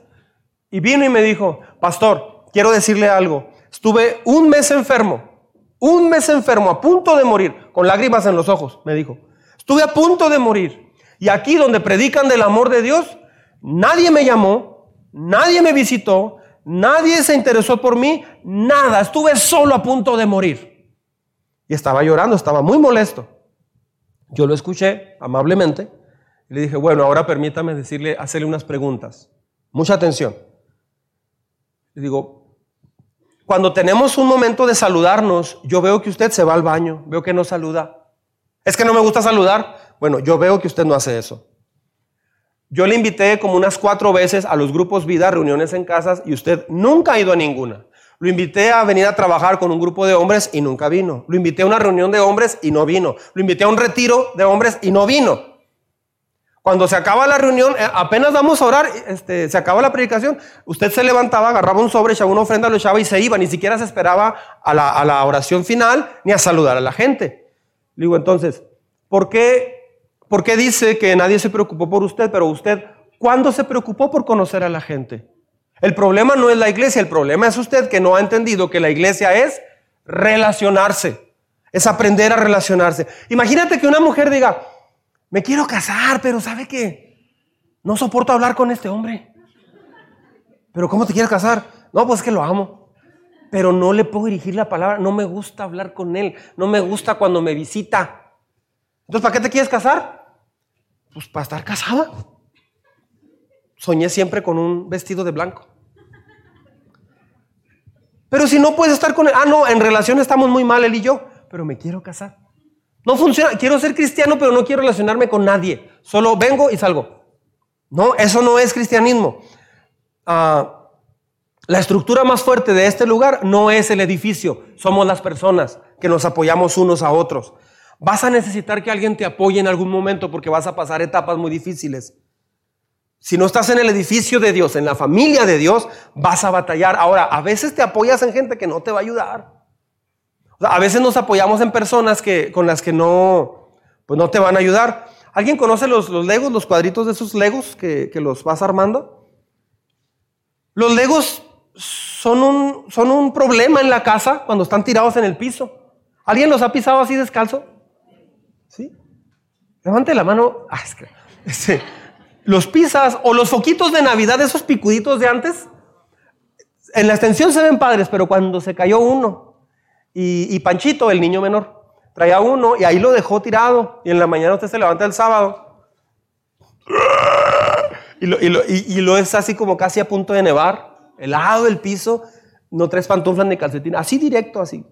Y vino y me dijo, pastor, quiero decirle algo. Estuve un mes enfermo, un mes enfermo, a punto de morir, con lágrimas en los ojos, me dijo. Estuve a punto de morir. Y aquí donde predican del amor de Dios, nadie me llamó, nadie me visitó, nadie se interesó por mí, nada. Estuve solo a punto de morir. Y estaba llorando, estaba muy molesto. Yo lo escuché amablemente le dije, bueno, ahora permítame decirle, hacerle unas preguntas. Mucha atención. Le digo, cuando tenemos un momento de saludarnos, yo veo que usted se va al baño, veo que no saluda. Es que no me gusta saludar. Bueno, yo veo que usted no hace eso. Yo le invité como unas cuatro veces a los grupos vida, reuniones en casas, y usted nunca ha ido a ninguna. Lo invité a venir a trabajar con un grupo de hombres y nunca vino. Lo invité a una reunión de hombres y no vino. Lo invité a un retiro de hombres y no vino. Cuando se acaba la reunión, eh, apenas vamos a orar, este, se acaba la predicación, usted se levantaba, agarraba un sobre, echaba una ofrenda, lo echaba y se iba. Ni siquiera se esperaba a la, oración final ni a saludar a la gente. Le digo, entonces, ¿por qué, ¿por qué dice que nadie se preocupó por usted? Pero usted, ¿cuándo se preocupó por conocer a la gente? El problema no es la iglesia, el problema es usted que no ha entendido que la iglesia es relacionarse, es aprender a relacionarse. Imagínate que una mujer diga, me quiero casar, pero ¿sabe qué? No soporto hablar con este hombre. ¿Pero cómo te quieres casar? No, pues es que lo amo. Pero no le puedo dirigir la palabra. No me gusta hablar con él. No me gusta cuando me visita. Entonces, ¿para qué te quieres casar? Pues para estar casada. Soñé siempre con un vestido de blanco. Pero si no puedes estar con él. Ah, no, en relación estamos muy mal él y yo. Pero me quiero casar. No funciona. Quiero ser cristiano, pero no quiero relacionarme con nadie. Solo vengo y salgo. No, eso no es cristianismo. Ah, la estructura más fuerte de este lugar no es el edificio, somos las personas que nos apoyamos unos a otros. Vas a necesitar que alguien te apoye en algún momento porque vas a pasar etapas muy difíciles. Si no estás en el edificio de Dios, en la familia de Dios, vas a batallar. Ahora, a veces te apoyas en gente que no te va a ayudar a veces nos apoyamos en personas que, con las que no, pues no te van a ayudar. ¿Alguien conoce los, los legos, los cuadritos de esos legos que, los vas armando? Los legos son un, son un problema en la casa cuando están tirados en el piso. ¿Alguien los ha pisado así descalzo? ¿Sí? Levante la mano. Ah, los pisas o los foquitos de Navidad, esos picuditos de antes. En la extensión se ven padres, pero cuando se cayó uno, y, Panchito, el niño menor, traía uno y ahí lo dejó tirado. Y en la mañana usted se levanta el sábado. Y lo, y lo, es así como casi a punto de nevar, helado el piso. no traes pantuflas ni calcetín, así directo, así,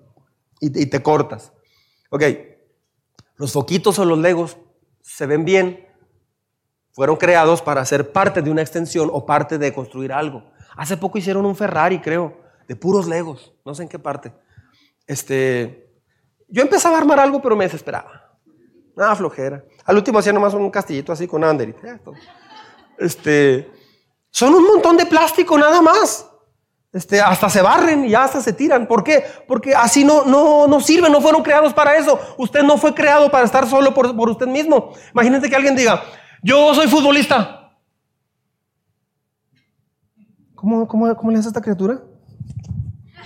y, y te cortas. Ok, los foquitos o los legos se ven bien, fueron creados para ser parte de una extensión o parte de construir algo. Hace poco hicieron un Ferrari, creo, de puros legos, no sé en qué parte. Este, yo empezaba a armar algo, pero me desesperaba. Nada flojera. Al último hacía nomás un castillito así con Ander. Este, son un montón de plástico nada más. Este, hasta se barren y hasta se tiran. ¿Por qué? Porque así no, no, no sirven, no fueron creados para eso. Usted no fue creado para estar solo por, por usted mismo. Imagínate que alguien diga, yo soy futbolista. ¿Cómo, cómo, cómo le hace esta criatura?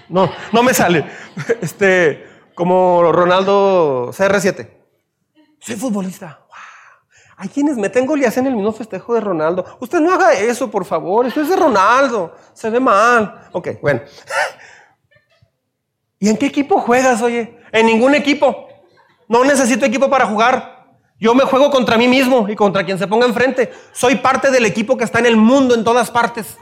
No, no me sale. Este, como Ronaldo CR7. Soy futbolista. Hay quienes meten gol y hacen el mismo festejo de Ronaldo. Usted no haga eso, por favor. Esto es de Ronaldo. Se ve mal. Ok, bueno. ¿Y en qué equipo juegas, oye? En ningún equipo. No necesito equipo para jugar. Yo me juego contra mí mismo y contra quien se ponga enfrente. Soy parte del equipo que está en el mundo en todas partes.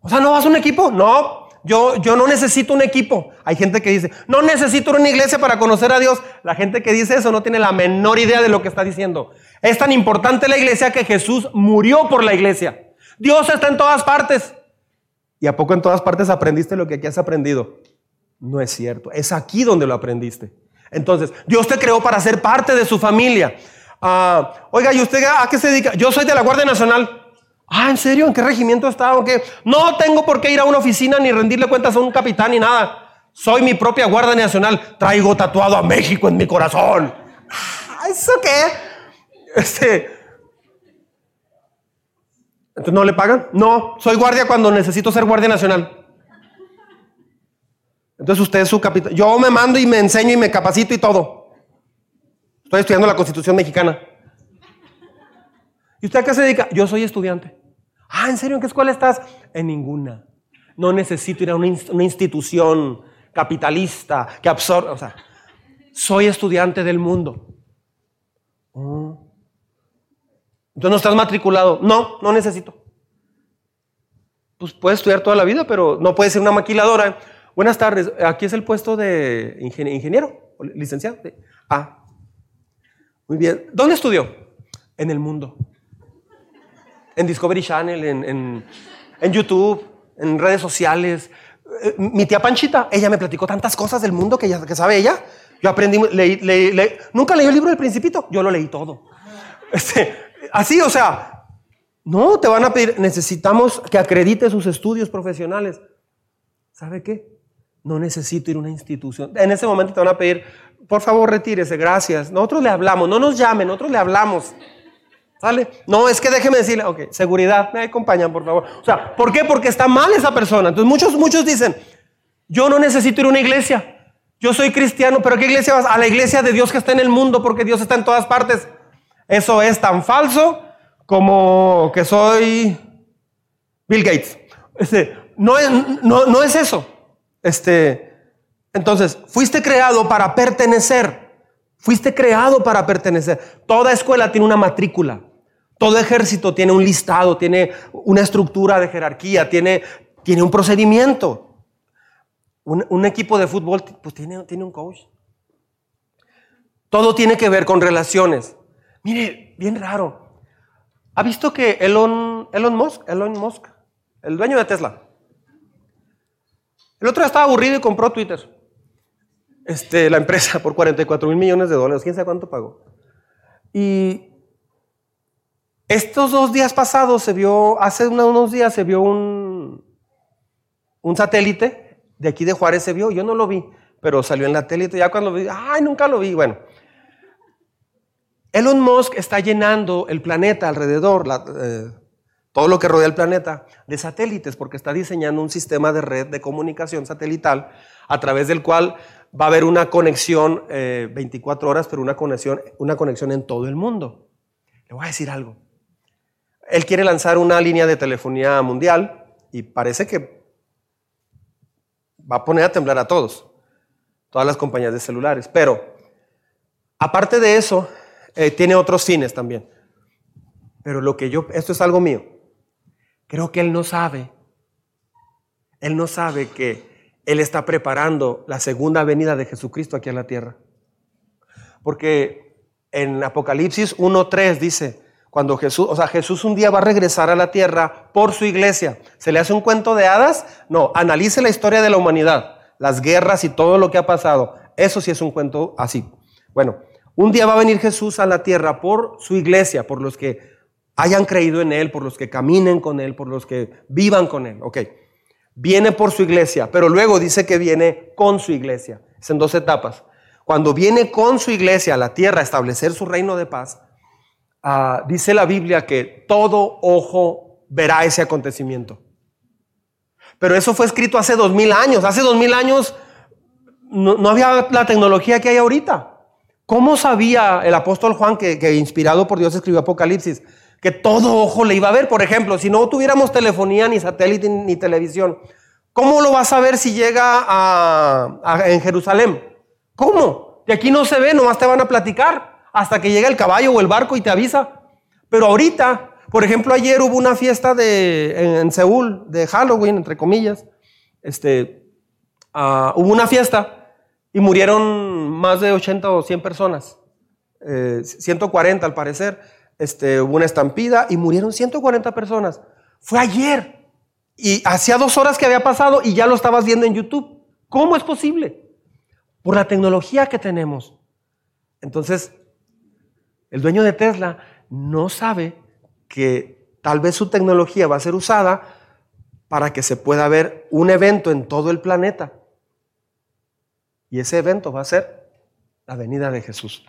O sea, ¿no vas a un equipo? No, yo, yo no necesito un equipo. Hay gente que dice, no necesito una iglesia para conocer a Dios. La gente que dice eso no tiene la menor idea de lo que está diciendo. Es tan importante la iglesia que Jesús murió por la iglesia. Dios está en todas partes. ¿Y a poco en todas partes aprendiste lo que aquí has aprendido? No es cierto. Es aquí donde lo aprendiste. Entonces, Dios te creó para ser parte de su familia. Ah, oiga, ¿y usted a qué se dedica? Yo soy de la Guardia Nacional. Ah, ¿en serio? ¿En qué regimiento está? ¿O qué? No tengo por qué ir a una oficina ni rendirle cuentas a un capitán ni nada. Soy mi propia Guardia Nacional. Traigo tatuado a México en mi corazón. Ah, ¿Eso qué? Este. ¿Entonces no le pagan? No, soy guardia cuando necesito ser Guardia Nacional. Entonces usted es su capitán. Yo me mando y me enseño y me capacito y todo. Estoy estudiando la Constitución mexicana. ¿Y usted a qué se dedica? Yo soy estudiante. Ah, ¿en serio? ¿En qué escuela estás? En ninguna. No necesito ir a una, institución capitalista que absorbe. O sea, soy estudiante del mundo. Oh. Entonces no estás matriculado. No, no necesito. Pues puedes estudiar toda la vida, pero no puedes ser una maquiladora. Buenas tardes. Aquí es el puesto de ingeniero, licenciado. Ah, muy bien. ¿Dónde estudió? En el mundo en Discovery Channel, en, YouTube, en redes sociales. Eh, mi tía Panchita, ella me platicó tantas cosas del mundo que, ya, que sabe ella. Yo aprendí, leí, leí, nunca leí el libro del Principito, yo lo leí todo. Este, así, o sea, no, te van a pedir, necesitamos que acredite sus estudios profesionales. ¿Sabe qué? No necesito ir a una institución. En ese momento te van a pedir, por favor, retírese, gracias. Nosotros le hablamos, no nos llamen, nosotros le hablamos. No, es que déjeme decirle, ok, seguridad, me acompañan, por favor. O sea, ¿por qué? Porque está mal esa persona. Entonces muchos, muchos dicen, yo no necesito ir a una iglesia. Yo soy cristiano, pero ¿a qué iglesia vas? A la iglesia de Dios que está en el mundo, porque Dios está en todas partes. Eso es tan falso como que soy Bill Gates. Este, no, es, no, no es eso. Este, entonces, fuiste creado para pertenecer. Fuiste creado para pertenecer. Toda escuela tiene una matrícula. Todo ejército tiene un listado, tiene una estructura de jerarquía, tiene, tiene un procedimiento. Un, equipo de fútbol pues tiene, tiene un coach. Todo tiene que ver con relaciones. Mire, bien raro. ¿Ha visto que Elon, Elon Musk, Elon Musk, el dueño de Tesla, el otro estaba aburrido y compró Twitter, este, la empresa por 44 mil millones de dólares, quién sabe cuánto pagó. Y estos dos días pasados se vio, hace unos días se vio un, un satélite de aquí de Juárez se vio, yo no lo vi, pero salió en la tele ya cuando lo vi, ay, nunca lo vi, bueno. Elon Musk está llenando el planeta alrededor, eh, todo lo que rodea el planeta, de satélites, porque está diseñando un sistema de red de comunicación satelital a través del cual va a haber una conexión 24 eh, horas, pero una conexión, una conexión en todo el mundo. Le voy a decir algo. Él quiere lanzar una línea de telefonía mundial y parece que va a poner a temblar a todos, todas las compañías de celulares. Pero, aparte de eso, eh, tiene otros fines también. Pero lo que yo, esto es algo mío, creo que él no sabe Él no sabe que Él está preparando la segunda venida de Jesucristo aquí a la tierra. Porque en Apocalipsis 1.3 dice, cuando Jesús, o sea, Jesús un día va a regresar a la tierra por su iglesia. ¿Se le hace un cuento de hadas? No, analice la historia de la humanidad, las guerras y todo lo que ha pasado. Eso sí es un cuento así. Bueno, un día va a venir Jesús a la tierra por su iglesia, por los que hayan creído en Él, por los que caminen con Él, por los que vivan con Él. Ok, viene por su iglesia, pero luego dice que viene con su iglesia. Es en dos etapas. Cuando viene con su iglesia a la tierra a establecer su reino de paz, Ah, dice la Biblia que todo ojo verá ese acontecimiento. Pero eso fue escrito hace dos mil años. Hace dos mil años no, había la tecnología que hay ahorita. ¿Cómo sabía el apóstol Juan, que, inspirado por Dios escribió Apocalipsis, que todo ojo le iba a ver? Por ejemplo, si no tuviéramos telefonía, ni satélite, ni televisión, ¿cómo lo vas a ver si llega a, en Jerusalén? ¿Cómo? De aquí no se ve, nomás te van a platicar hasta que llega el caballo o el barco y te avisa. Pero ahorita, por ejemplo, ayer hubo una fiesta de, en, Seúl de Halloween, entre comillas. Este, ah, hubo una fiesta y murieron más de 80 o 100 personas. 140 eh, al parecer. Este, hubo una estampida y murieron 140 personas. Fue ayer. Y hacía dos horas que había pasado y ya lo estabas viendo en YouTube. ¿Cómo es posible? Por la tecnología que tenemos. Entonces, el dueño de Tesla no sabe que tal vez su tecnología va a ser usada para que se pueda ver un evento en todo el planeta. Y ese evento va a ser la venida de Jesús.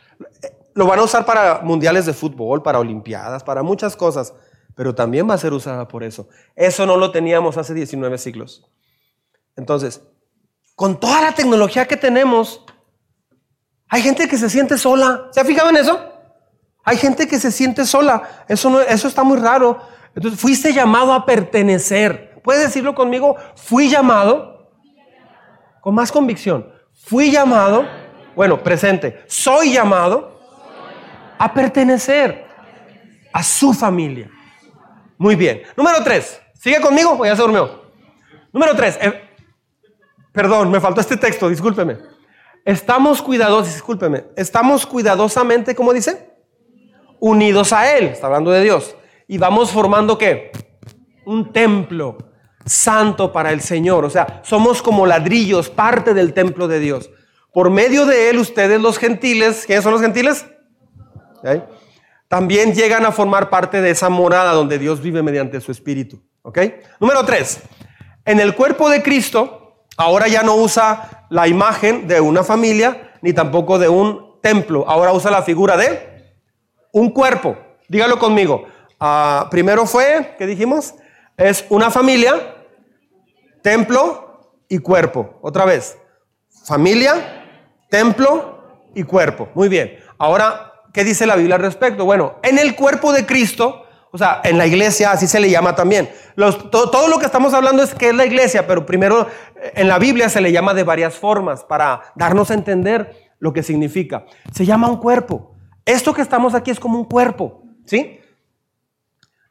Lo van a usar para mundiales de fútbol, para olimpiadas, para muchas cosas, pero también va a ser usada por eso. Eso no lo teníamos hace 19 siglos. Entonces, con toda la tecnología que tenemos, hay gente que se siente sola. ¿Se ha fijado en eso? Hay gente que se siente sola. Eso, eso está muy raro. Entonces, fuiste llamado a pertenecer. ¿Puedes decirlo conmigo? Fui llamado con más convicción. Fui llamado, bueno, presente. Soy llamado a pertenecer a su familia. Muy bien. Número tres. ¿Sigue conmigo o ya se durmió? Número tres. Eh, perdón, me faltó este texto, discúlpeme. Estamos cuidadosos, discúlpeme. Estamos cuidadosamente, ¿cómo dice? Unidos a Él, está hablando de Dios, y vamos formando qué? Un templo santo para el Señor, o sea, somos como ladrillos, parte del templo de Dios. Por medio de Él, ustedes los gentiles, ¿quiénes son los gentiles? También llegan a formar parte de esa morada donde Dios vive mediante su Espíritu. Número tres, en el cuerpo de Cristo, ahora ya no usa la imagen de una familia, ni tampoco de un templo, ahora usa la figura de un cuerpo. Dígalo conmigo. Ah, primero fue, ¿qué dijimos? Es una familia, templo y cuerpo. Otra vez. Familia, templo y cuerpo. Muy bien. Ahora, ¿qué dice la Biblia al respecto? Bueno, en el cuerpo de Cristo, o sea, en la iglesia, así se le llama también. todo, lo que estamos hablando es que es la iglesia, pero primero eh, en la Biblia se le llama de varias formas para darnos a entender lo que significa. Se llama un cuerpo. Esto que estamos aquí es como un cuerpo, ¿sí?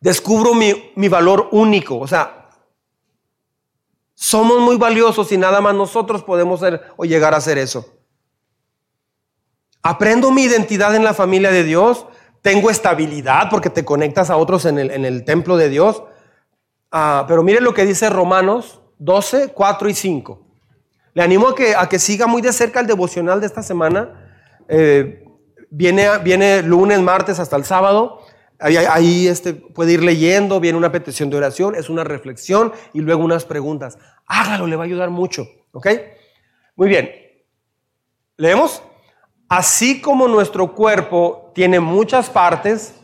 Descubro mi, valor único, o sea, somos muy valiosos y nada más nosotros podemos ser o llegar a ser eso. Aprendo mi identidad en la familia de Dios, tengo estabilidad porque te conectas a otros en el, templo de Dios. Ah, pero miren lo que dice Romanos 12, 4 y 5. Le animo a que, a que siga muy de cerca el devocional de esta semana. Eh, Viene, viene lunes, martes hasta el sábado. Ahí, este, puede ir leyendo, viene una petición de oración, es una reflexión y luego unas preguntas. Hágalo, le va a ayudar mucho. ¿Ok? Muy bien. ¿Leemos? Así como nuestro cuerpo tiene muchas partes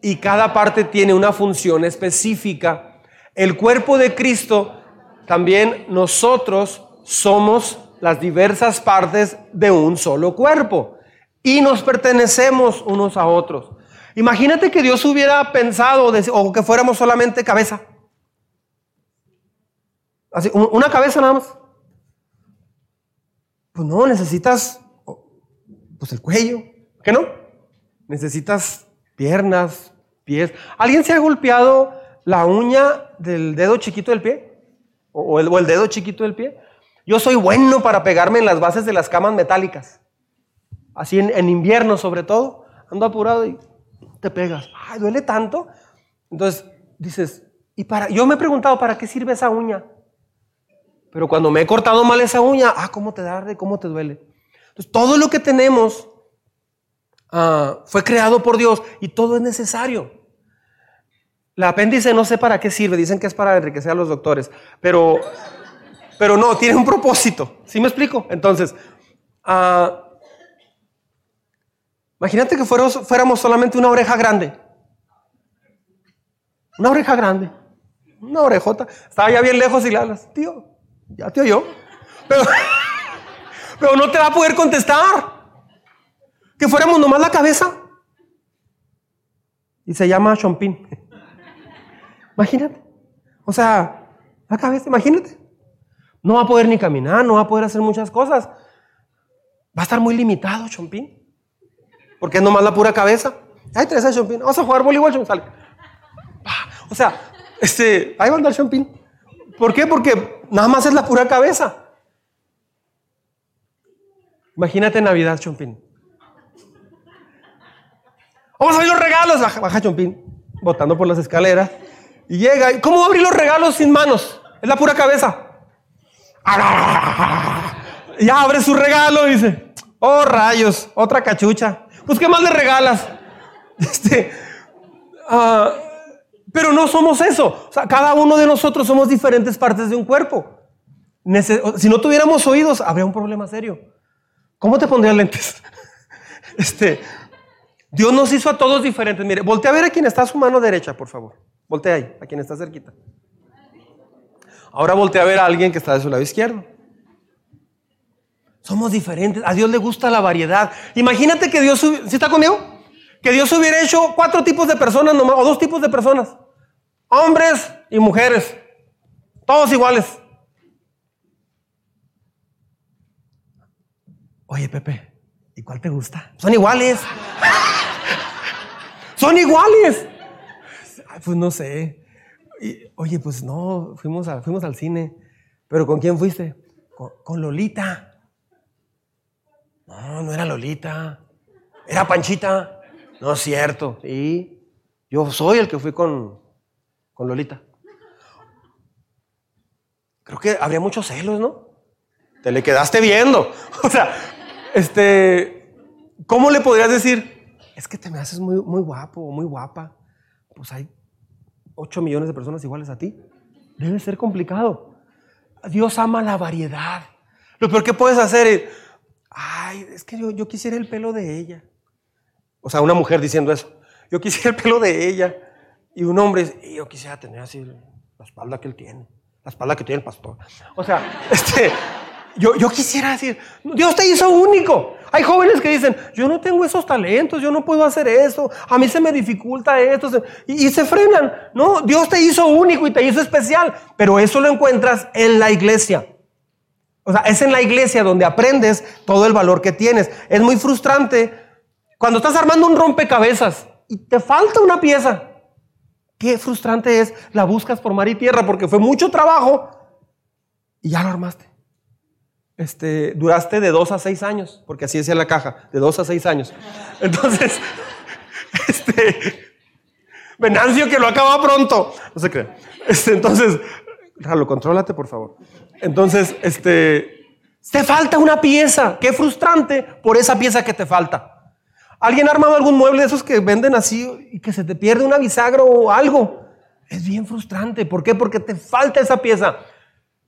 y cada parte tiene una función específica, el cuerpo de Cristo también nosotros somos las diversas partes de un solo cuerpo y nos pertenecemos unos a otros. Imagínate que Dios hubiera pensado o que fuéramos solamente cabeza. Así, una cabeza nada más. Pues no, necesitas pues el cuello. ¿Qué no? Necesitas piernas, pies. ¿Alguien se ha golpeado la uña del dedo chiquito del pie? o el, o el dedo chiquito del pie. Yo soy bueno para pegarme en las bases de las camas metálicas. Así en, invierno sobre todo. Ando apurado y te pegas. Ay, duele tanto. Entonces dices, y para, yo me he preguntado, ¿para qué sirve esa uña? Pero cuando me he cortado mal esa uña, ah, ¿cómo te arde? ¿Cómo te duele? Entonces, todo lo que tenemos ah, fue creado por Dios y todo es necesario. La apéndice no sé para qué sirve, dicen que es para enriquecer a los doctores, pero, pero no, tiene un propósito. ¿Sí me explico? Entonces, ah, imagínate que fuéramos, solamente una oreja grande. Una oreja grande. Una orejota. Estaba ya bien lejos y le hablas, tío, ya te oyó. Pero, pero no te va a poder contestar. Que fuéramos nomás la cabeza. Y se llama Chompín. Imagínate. O sea, la cabeza, imagínate. No va a poder ni caminar, no va a poder hacer muchas cosas. Va a estar muy limitado, Chompín. Porque es nomás la pura cabeza. Ay, tres a Chompín. Vamos a jugar voleibol, Chompín. O sea, este, ahí va a andar Chompín. ¿Por qué? Porque nada más es la pura cabeza. Imagínate Navidad, Chompín. Vamos a abrir los regalos. Baja, baja Chompín, botando por las escaleras. Y llega. ¿Cómo va abrir los regalos sin manos? Es la pura cabeza. Ya abre su regalo y dice, oh rayos, otra cachucha. Pues ¿qué más le regalas? Este, uh, pero no somos eso. Cada uno de nosotros somos diferentes partes de un cuerpo. si no tuviéramos oídos, habría un problema serio. ¿Cómo te pondrías lentes? Este, Dios nos hizo a todos diferentes. Mire, voltea a ver a quien está a su mano derecha, por favor. Voltea ahí, a quien está cerquita. Ahora voltea a ver a alguien que está de su lado izquierdo. Somos diferentes. A Dios le gusta la variedad. Imagínate que Dios, ¿sí está conmigo? Que Dios hubiera hecho cuatro tipos de personas nomás, o dos tipos de personas. Hombres y mujeres. Todos iguales. Oye, Pepe, ¿y cuál te gusta? Son iguales. Son iguales. pues no sé. oye, pues no, fuimos, fuimos al cine. ¿Pero con quién fuiste? Con, Lolita. No, no era Lolita. Era Panchita. No es cierto. Y yo soy el que fui con, con Lolita. Creo que habría muchos celos, ¿no? Te le quedaste viendo. O sea, este, ¿cómo le podrías decir? Es que te me haces muy, muy guapo o muy guapa. Pues hay 8 millones de personas iguales a ti. Debe ser complicado. Dios ama la variedad. Lo peor que puedes hacer es, ay, es que yo, yo quisiera el pelo de ella. O sea, una mujer diciendo eso. Yo quisiera el pelo de ella. Y un hombre, yo quisiera tener así la espalda que él tiene. La espalda que tiene el pastor. O sea, este, yo, yo quisiera decir, Dios te hizo único. Hay jóvenes que dicen, yo no tengo esos talentos, yo no puedo hacer eso, a mí se me dificulta esto, y, y, se frenan. No, Dios te hizo único y te hizo especial, pero eso lo encuentras en la iglesia. O sea, es en la iglesia donde aprendes todo el valor que tienes. Es muy frustrante cuando estás armando un rompecabezas y te falta una pieza. Qué frustrante es, la buscas por mar y tierra porque fue mucho trabajo y ya lo armaste este, duraste de dos a seis años, porque así decía la caja, de dos a seis años. Entonces, este, Venancio que lo acaba pronto. No se cree. Este, entonces, Ralo, contrólate, por favor. Entonces, este, te falta una pieza. Qué frustrante por esa pieza que te falta. ¿Alguien ha armado algún mueble de esos que venden así y que se te pierde una bisagra o algo? Es bien frustrante. ¿Por qué? Porque te falta esa pieza.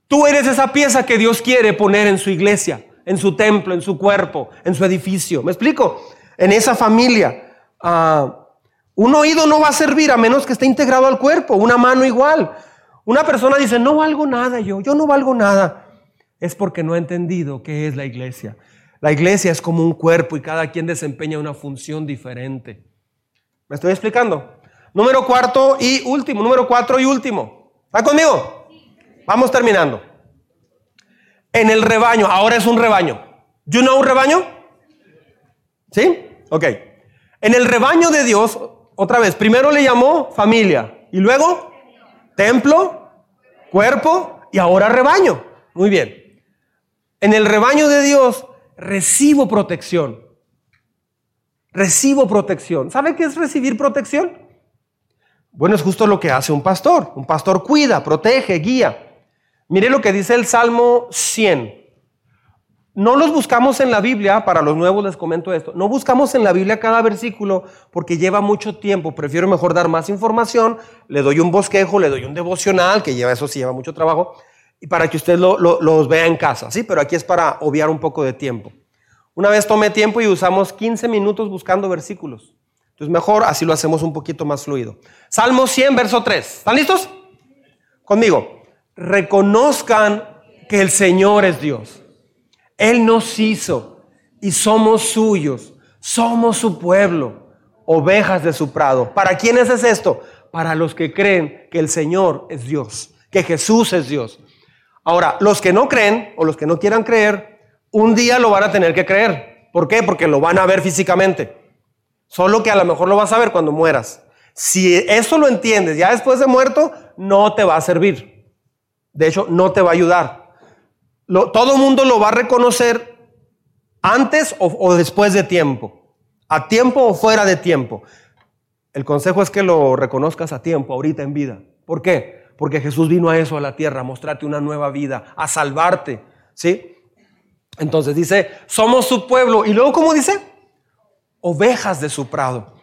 Tú eres esa pieza que Dios quiere poner en su iglesia, en su templo, en su cuerpo, en su edificio. ¿Me explico? En esa familia. Ah, un oído no va a servir a menos que esté integrado al cuerpo, una mano igual. Una persona dice, no valgo nada yo, yo no valgo nada. Es porque no ha entendido qué es la iglesia. La iglesia es como un cuerpo y cada quien desempeña una función diferente. ¿Me estoy explicando? Número cuarto y último, número cuatro y último. ¿Está conmigo? Vamos terminando. En el rebaño, ahora es un rebaño. ¿You know un rebaño? ¿Sí? Ok. En el rebaño de Dios, otra vez, primero le llamó familia y luego templo, cuerpo y ahora rebaño. Muy bien. En el rebaño de Dios recibo protección. Recibo protección. ¿Sabe qué es recibir protección? Bueno, es justo lo que hace un pastor. Un pastor cuida, protege, guía. Mire lo que dice el Salmo 100. No los buscamos en la Biblia, para los nuevos les comento esto, no buscamos en la Biblia cada versículo porque lleva mucho tiempo, prefiero mejor dar más información, le doy un bosquejo, le doy un devocional, que lleva eso sí lleva mucho trabajo, y para que usted lo, los vea en casa, ¿sí? Pero aquí es para obviar un poco de tiempo. Una vez tomé tiempo y usamos 15 minutos buscando versículos. Entonces mejor así lo hacemos un poquito más fluido. Salmo 100, verso 3. ¿Están listos? Conmigo. Reconozcan que el Señor es Dios. Él nos hizo y somos suyos. Somos su pueblo, ovejas de su prado. ¿Para quiénes es esto? Para los que creen que el Señor es Dios, que Jesús es Dios. Ahora, los que no creen o los que no quieran creer, un día lo van a tener que creer. ¿Por qué? Porque lo van a ver físicamente. Solo que a lo mejor lo vas a ver cuando mueras. Si eso lo entiendes ya después de muerto, no te va a servir. De hecho, no te va a ayudar todo el mundo lo va a reconocer antes o, después de tiempo, a tiempo o fuera de tiempo. El consejo es que lo reconozcas a tiempo, ahorita en vida. ¿Por qué? Porque Jesús vino a eso, a la tierra, a mostrarte una nueva vida, a salvarte. ¿Sí? Entonces dice, somos su pueblo. Y luego, ¿cómo dice? Ovejas de su prado.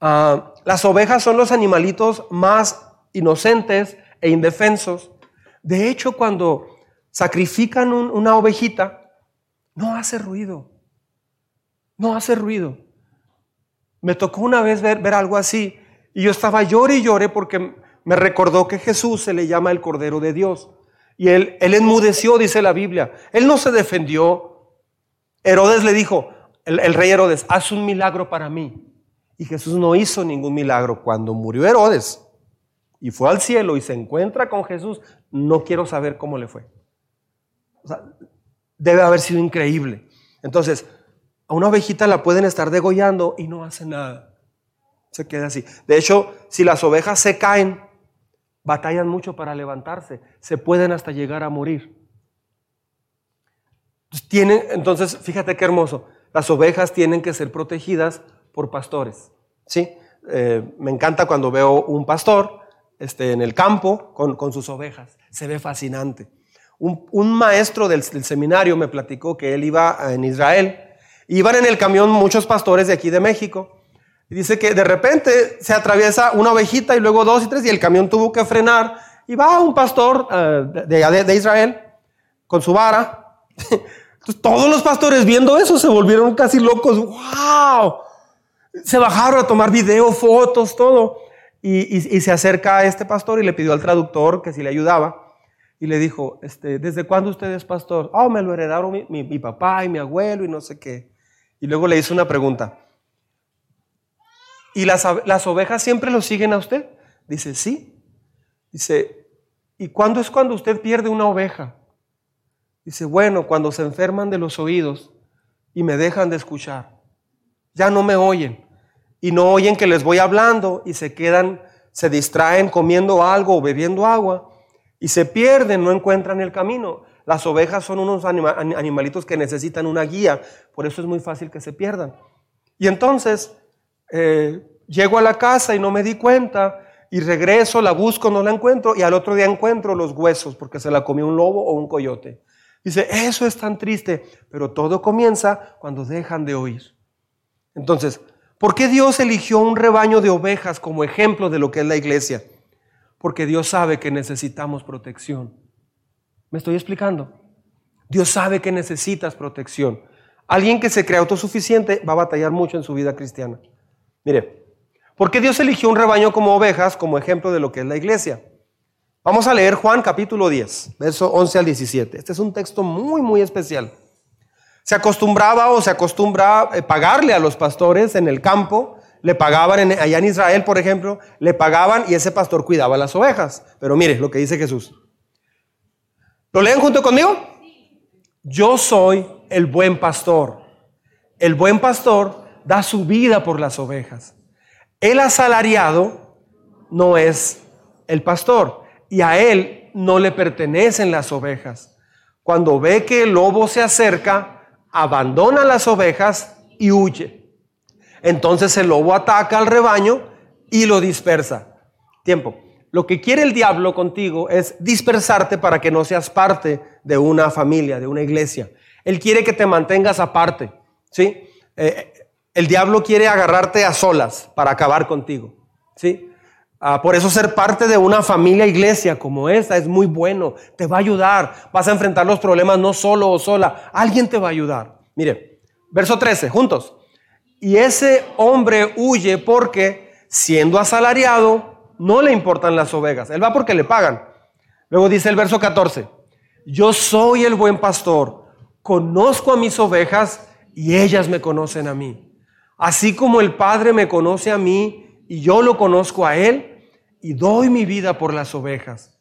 Ah, las ovejas son los animalitos más inocentes e indefensos. De hecho, cuando sacrifican una ovejita, no hace ruido. No hace ruido. Me tocó una vez ver, algo así y yo estaba llore y llore porque me recordó que Jesús se le llama el Cordero de Dios. Y él, él enmudeció, dice la Biblia. Él no se defendió. Herodes le dijo, el, el, rey Herodes, haz un milagro para mí. Y Jesús no hizo ningún milagro. Cuando murió Herodes y fue al cielo y se encuentra con Jesús, no quiero saber cómo le fue debe haber sido increíble. Entonces, a una ovejita la pueden estar degollando y no hace nada. Se queda así. De hecho, si las ovejas se caen, batallan mucho para levantarse. Se pueden hasta llegar a morir. Tienen, entonces, fíjate qué hermoso. Las ovejas tienen que ser protegidas por pastores. ¿sí? Eh, me encanta cuando veo un pastor este, en el campo con, con sus ovejas. Se ve fascinante. Un, maestro del, seminario me platicó que él iba en Israel. Iban en el camión muchos pastores de aquí de México. Dice que de repente se atraviesa una ovejita y luego dos y tres y el camión tuvo que frenar. Y va un pastor eh, de, Israel con su vara. Todos los pastores viendo eso se volvieron casi locos. ¡Wow! Se bajaron a tomar video, fotos, todo. Y, y, se acerca a este pastor y le pidió al traductor que si le ayudaba y le dijo, este, ¿desde cuándo usted es pastor? Oh, me lo heredaron mi, papá y mi abuelo y no sé qué. Y luego le hizo una pregunta. ¿Y las, las ovejas siempre lo siguen a usted? Dice, sí. Dice, ¿y cuándo es cuando usted pierde una oveja? Dice, bueno, cuando se enferman de los oídos y me dejan de escuchar. Ya no me oyen. Y no oyen que les voy hablando y se quedan, se distraen comiendo algo o bebiendo agua y se pierden, no encuentran el camino. Las ovejas son unos animalitos que necesitan una guía, por eso es muy fácil que se pierdan. Y entonces eh, llego a la casa y no me di cuenta y regreso, la busco, no la encuentro y al otro día encuentro los huesos porque se la comió un lobo o un coyote. Dice, eso es tan triste, pero todo comienza cuando dejan de oír. Entonces, ¿por qué Dios eligió un rebaño de ovejas como ejemplo de lo que es la iglesia? Porque Dios sabe que necesitamos protección. ¿Me estoy explicando? Dios sabe que necesitas protección. Alguien que se cree autosuficiente va a batallar mucho en su vida cristiana. Mire, ¿por qué Dios eligió un rebaño como ovejas como ejemplo de lo que es la iglesia? Vamos a leer Juan capítulo 10, verso 11 al 17. Este es un texto muy, muy especial. Se acostumbraba o se acostumbra eh, pagarle a los pastores en el campo le pagaban allá en Israel, por ejemplo, le pagaban y ese pastor cuidaba las ovejas. Pero mire lo que dice Jesús. ¿Lo leen junto conmigo? Yo soy el buen pastor. El buen pastor da su vida por las ovejas. El asalariado no es el pastor. y a él no le pertenecen las ovejas. Cuando ve que el lobo se acerca, abandona las ovejas y huye. Entonces el lobo ataca al rebaño y lo dispersa. Tiempo. Lo que quiere el diablo contigo es dispersarte para que no seas parte de una familia, de una iglesia. Él quiere que te mantengas aparte. ¿sí? Eh, el diablo quiere agarrarte a solas para acabar contigo. ¿sí? Ah, por eso ser parte de una familia iglesia como esta es muy bueno. Te va a ayudar. Vas a enfrentar los problemas no solo o sola. Alguien te va a ayudar. Mire, verso 13, juntos. Y ese hombre huye porque, siendo asalariado, no le importan las ovejas. Él va porque le pagan. Luego dice el verso 14, yo soy el buen pastor, conozco a mis ovejas y ellas me conocen a mí. Así como el Padre me conoce a mí y yo lo conozco a Él y doy mi vida por las ovejas.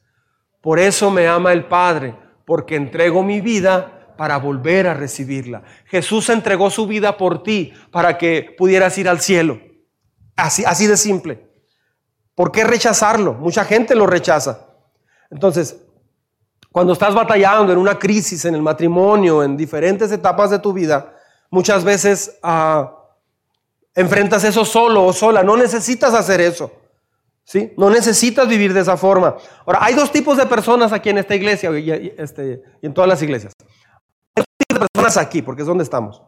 Por eso me ama el Padre, porque entrego mi vida para volver a recibirla. Jesús entregó su vida por ti para que pudieras ir al cielo. Así, así de simple. ¿Por qué rechazarlo? Mucha gente lo rechaza. Entonces, cuando estás batallando en una crisis, en el matrimonio, en diferentes etapas de tu vida, muchas veces ah, enfrentas eso solo o sola. No necesitas hacer eso. ¿sí? No necesitas vivir de esa forma. Ahora, hay dos tipos de personas aquí en esta iglesia y, este, y en todas las iglesias. Hay dos tipos de aquí, porque es donde estamos.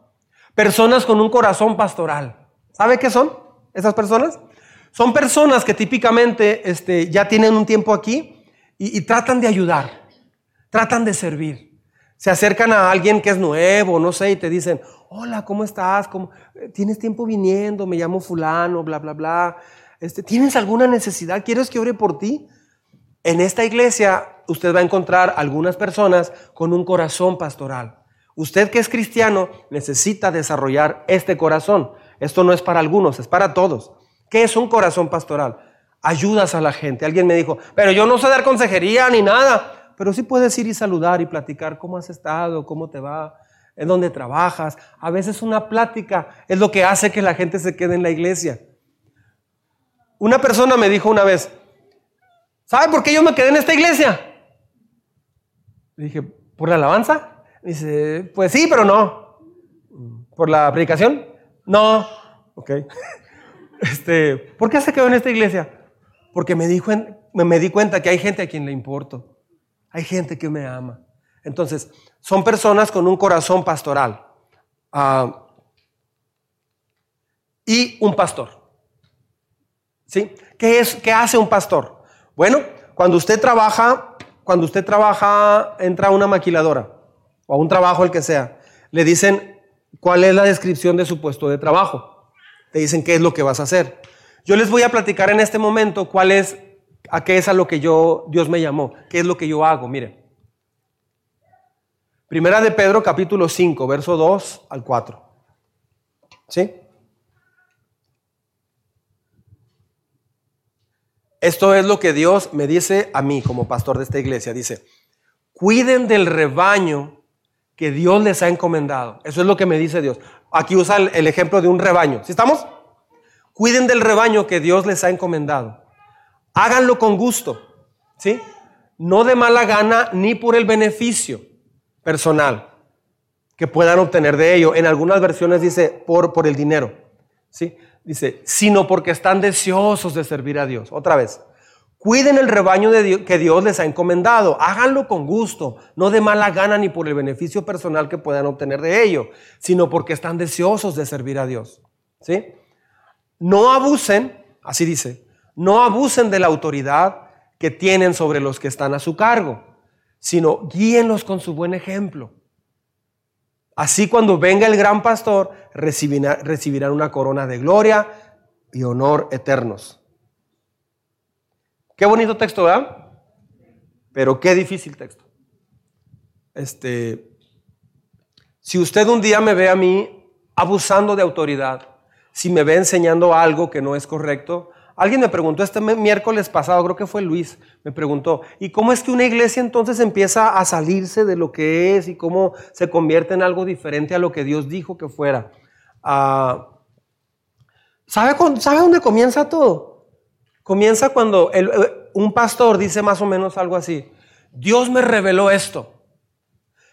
Personas con un corazón pastoral. ¿Sabe qué son esas personas? Son personas que típicamente este, ya tienen un tiempo aquí y, tratan de ayudar, tratan de servir. Se acercan a alguien que es nuevo, no sé, y te dicen, hola, ¿cómo estás? ¿Cómo? ¿Tienes tiempo viniendo? Me llamo fulano, bla, bla, bla. Este, ¿Tienes alguna necesidad? ¿Quieres que ore por ti? En esta iglesia usted va a encontrar algunas personas con un corazón pastoral. Usted que es cristiano necesita desarrollar este corazón. Esto no es para algunos, es para todos. ¿Qué es un corazón pastoral? Ayudas a la gente. Alguien me dijo, pero yo no sé dar consejería ni nada. Pero sí puedes ir y saludar y platicar cómo has estado, cómo te va, en dónde trabajas. A veces una plática es lo que hace que la gente se quede en la iglesia. Una persona me dijo una vez, ¿sabe por qué yo me quedé en esta iglesia? Le dije, ¿por la alabanza? Dice, pues sí, pero no. ¿Por la predicación? No. Ok. Este, ¿Por qué se quedó en esta iglesia? Porque me, dijo, me di cuenta que hay gente a quien le importo. Hay gente que me ama. Entonces, son personas con un corazón pastoral. Ah, y un pastor. ¿Sí? ¿Qué, es, ¿Qué hace un pastor? Bueno, cuando usted trabaja, cuando usted trabaja, entra una maquiladora o a un trabajo el que sea, le dicen cuál es la descripción de su puesto de trabajo. Te dicen qué es lo que vas a hacer. Yo les voy a platicar en este momento cuál es, a qué es a lo que yo, Dios me llamó, qué es lo que yo hago. Mire. Primera de Pedro capítulo 5, verso 2 al 4. ¿Sí? Esto es lo que Dios me dice a mí como pastor de esta iglesia. Dice, cuiden del rebaño que Dios les ha encomendado. Eso es lo que me dice Dios. Aquí usa el, ejemplo de un rebaño. ¿Sí estamos? Cuiden del rebaño que Dios les ha encomendado. Háganlo con gusto. ¿Sí? No de mala gana ni por el beneficio personal que puedan obtener de ello. En algunas versiones dice por, por el dinero. ¿Sí? Dice, sino porque están deseosos de servir a Dios. Otra vez, cuiden el rebaño de que Dios les ha encomendado. Háganlo con gusto, no de mala gana ni por el beneficio personal que puedan obtener de ello, sino porque están deseosos de servir a Dios. ¿Sí? No abusen, así dice, no abusen de la autoridad que tienen sobre los que están a su cargo, sino guíenlos con su buen ejemplo. Así cuando venga el gran pastor, recibirán una corona de gloria y honor eternos. Qué bonito texto, ¿verdad? Pero qué difícil texto. Este, si usted un día me ve a mí abusando de autoridad, si me ve enseñando algo que no es correcto, Alguien me preguntó este miércoles pasado, creo que fue Luis, me preguntó, ¿y cómo es que una iglesia entonces empieza a salirse de lo que es y cómo se convierte en algo diferente a lo que Dios dijo que fuera? Ah, ¿sabe, ¿Sabe dónde comienza todo? Comienza cuando un pastor dice más o menos algo así. Dios me reveló esto.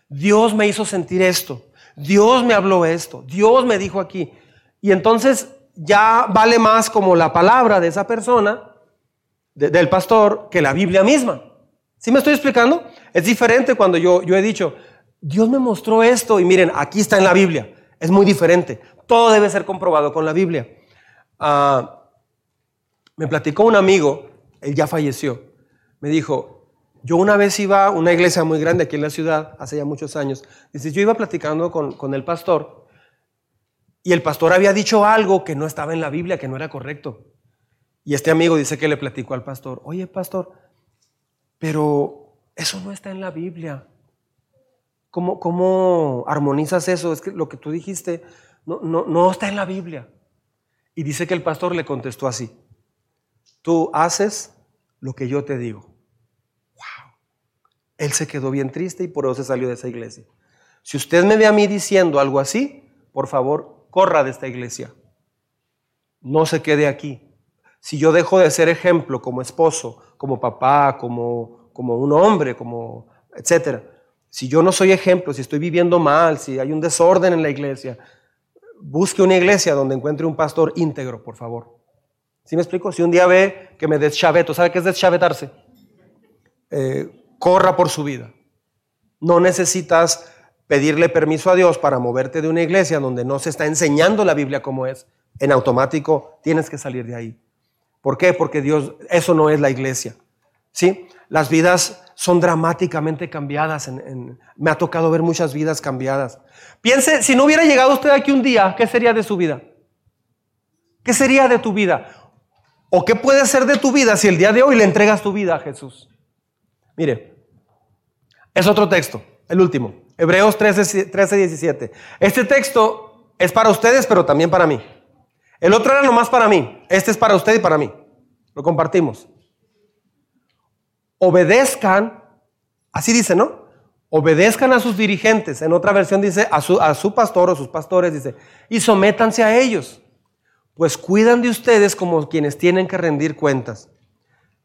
Dios me hizo sentir esto. Dios me habló esto. Dios me dijo aquí. Y entonces ya vale más como la palabra de esa persona, del pastor, que la Biblia misma. ¿Sí me estoy explicando? Es diferente cuando yo, yo he dicho, Dios me mostró esto y miren, aquí está en la Biblia. Es muy diferente. Todo debe ser comprobado con la Biblia. Ah, me platicó un amigo, él ya falleció. Me dijo, yo una vez iba a una iglesia muy grande aquí en la ciudad, hace ya muchos años. Dice, yo iba platicando con, con el pastor y el pastor había dicho algo que no estaba en la Biblia, que no era correcto. Y este amigo dice que le platicó al pastor, oye pastor, pero eso no está en la Biblia. ¿Cómo, cómo armonizas eso? Es que lo que tú dijiste no, no, no está en la Biblia. Y dice que el pastor le contestó así, tú haces lo que yo te digo. Wow. Él se quedó bien triste y por eso se salió de esa iglesia. Si usted me ve a mí diciendo algo así, por favor, corra de esta iglesia. No se quede aquí si yo dejo de ser ejemplo como esposo, como papá, como, como un hombre, como etcétera, si yo no soy ejemplo, si estoy viviendo mal, si hay un desorden en la iglesia, busque una iglesia donde encuentre un pastor íntegro, por favor. ¿Sí me explico? Si un día ve que me deschaveto, ¿sabe qué es deschavetarse? Eh, corra por su vida. No necesitas pedirle permiso a Dios para moverte de una iglesia donde no se está enseñando la Biblia como es. En automático tienes que salir de ahí. ¿Por qué? Porque Dios, eso no es la iglesia. ¿Sí? Las vidas son dramáticamente cambiadas. me ha tocado ver muchas vidas cambiadas. Piense, si no hubiera llegado usted aquí un día, ¿qué sería de su vida? ¿Qué sería de tu vida? ¿O qué puede ser de tu vida si el día de hoy le entregas tu vida a Jesús? Mire, es otro texto, el último, Hebreos 13, 13 17. Este texto es para ustedes, pero también para mí. El otro era nomás para mí. Este es para usted y para mí. Lo compartimos. Obedezcan, así dice, ¿no? Obedezcan a sus dirigentes. En otra versión dice a su, a su pastor o sus pastores, dice, y sométanse a ellos, pues cuidan de ustedes como quienes tienen que rendir cuentas.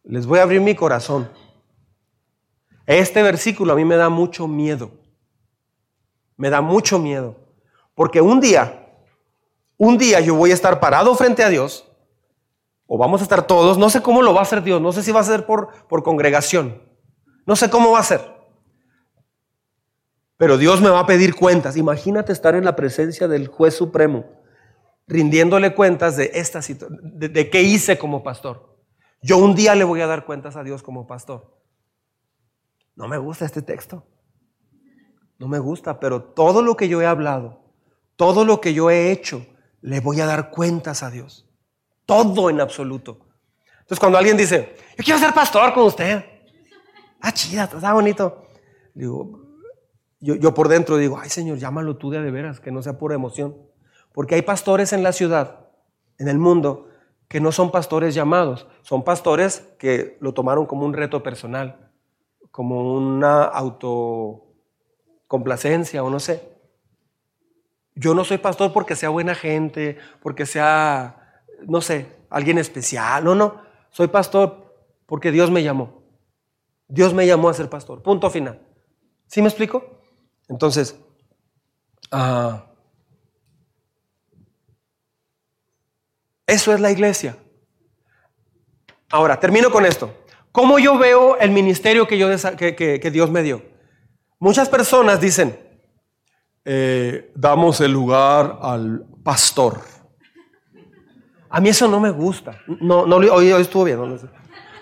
Les voy a abrir mi corazón. Este versículo a mí me da mucho miedo. Me da mucho miedo. Porque un día un día yo voy a estar parado frente a Dios, o vamos a estar todos, no sé cómo lo va a hacer Dios, no sé si va a ser por, por congregación, no sé cómo va a ser. Pero Dios me va a pedir cuentas. Imagínate estar en la presencia del juez supremo, rindiéndole cuentas de esta de, de qué hice como pastor. Yo un día le voy a dar cuentas a Dios como pastor. No me gusta este texto. No me gusta, pero todo lo que yo he hablado, todo lo que yo he hecho, le voy a dar cuentas a Dios. Todo en absoluto. Entonces cuando alguien dice, yo quiero ser pastor con usted. Ah, chida, está bonito. Digo, yo, yo por dentro digo, ay Señor, llámalo tú de, de veras, que no sea pura emoción. Porque hay pastores en la ciudad, en el mundo, que no son pastores llamados, son pastores que lo tomaron como un reto personal, como una autocomplacencia o no sé. Yo no soy pastor porque sea buena gente, porque sea, no sé, alguien especial. No, no. Soy pastor porque Dios me llamó. Dios me llamó a ser pastor. Punto final. ¿Sí me explico? Entonces, ah, eso es la iglesia. Ahora, termino con esto. ¿Cómo yo veo el ministerio que, yo, que Dios me dio? Muchas personas dicen, eh, damos el lugar al pastor. A mí eso no me gusta. No, hoy, estuvo bien.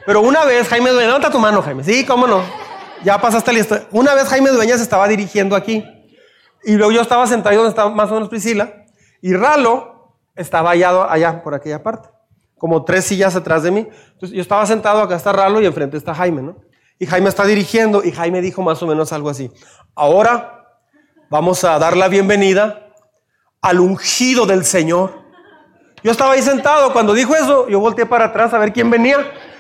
Pero una vez Jaime Dueñas, levanta tu mano, Jaime. Sí, cómo no. Ya pasaste listo. Una vez Jaime Dueñas estaba dirigiendo aquí. Y luego yo estaba sentado donde estaba más o menos Priscila. Y Ralo estaba allá, allá, por aquella parte. Como tres sillas atrás de mí. Entonces yo estaba sentado, acá está Ralo y enfrente está Jaime, ¿no? Y Jaime está dirigiendo y Jaime dijo más o menos algo así. Ahora vamos a dar la bienvenida al ungido del Señor. Yo estaba ahí sentado, cuando dijo eso, yo volteé para atrás a ver quién venía.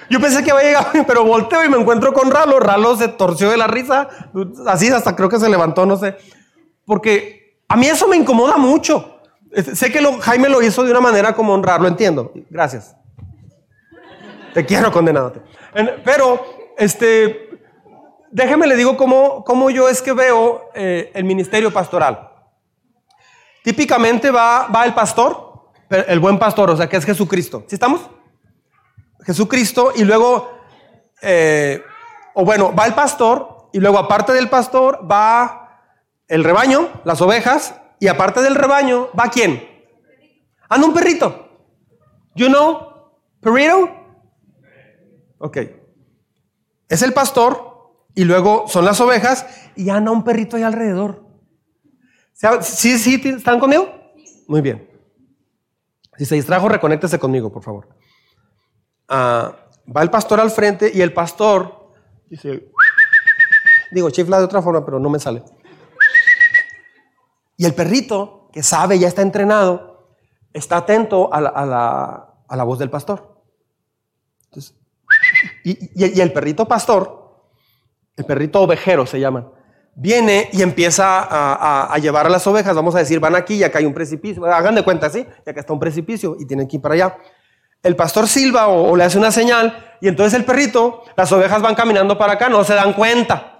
Yo pensé que iba a llegar, pero volteo y me encuentro con Ralo. Ralo se torció de la risa, así hasta creo que se levantó, no sé. Porque a mí eso me incomoda mucho. Sé que Jaime lo hizo de una manera como honrarlo, entiendo. Gracias. Te quiero condenado. Pero, este, déjeme le digo cómo, cómo yo es que veo eh, el ministerio pastoral. Típicamente va, va el pastor, el buen pastor, o sea, que es Jesucristo. ¿Sí estamos? Jesucristo y luego, eh, o bueno, va el pastor y luego aparte del pastor va el rebaño, las ovejas, y aparte del rebaño va quién? Anda un perrito. You know, perrito. Ok. Es el pastor y luego son las ovejas y anda un perrito ahí alrededor. ¿Sí, sí, están conmigo? Muy bien. Si se distrajo, reconéctese conmigo, por favor. Ah, va el pastor al frente y el pastor dice, digo, chifla de otra forma, pero no me sale. Y el perrito, que sabe, ya está entrenado, está atento a la, voz del pastor. y, el perrito pastor, el perrito ovejero se llama, viene y empieza a, llevar a las ovejas. Vamos a decir, van aquí y acá hay un precipicio. Hagan de cuenta, ¿sí? Y acá está un precipicio y tienen que ir para allá el pastor silba o, le hace una señal y entonces el perrito, las ovejas van caminando para acá, no se dan cuenta.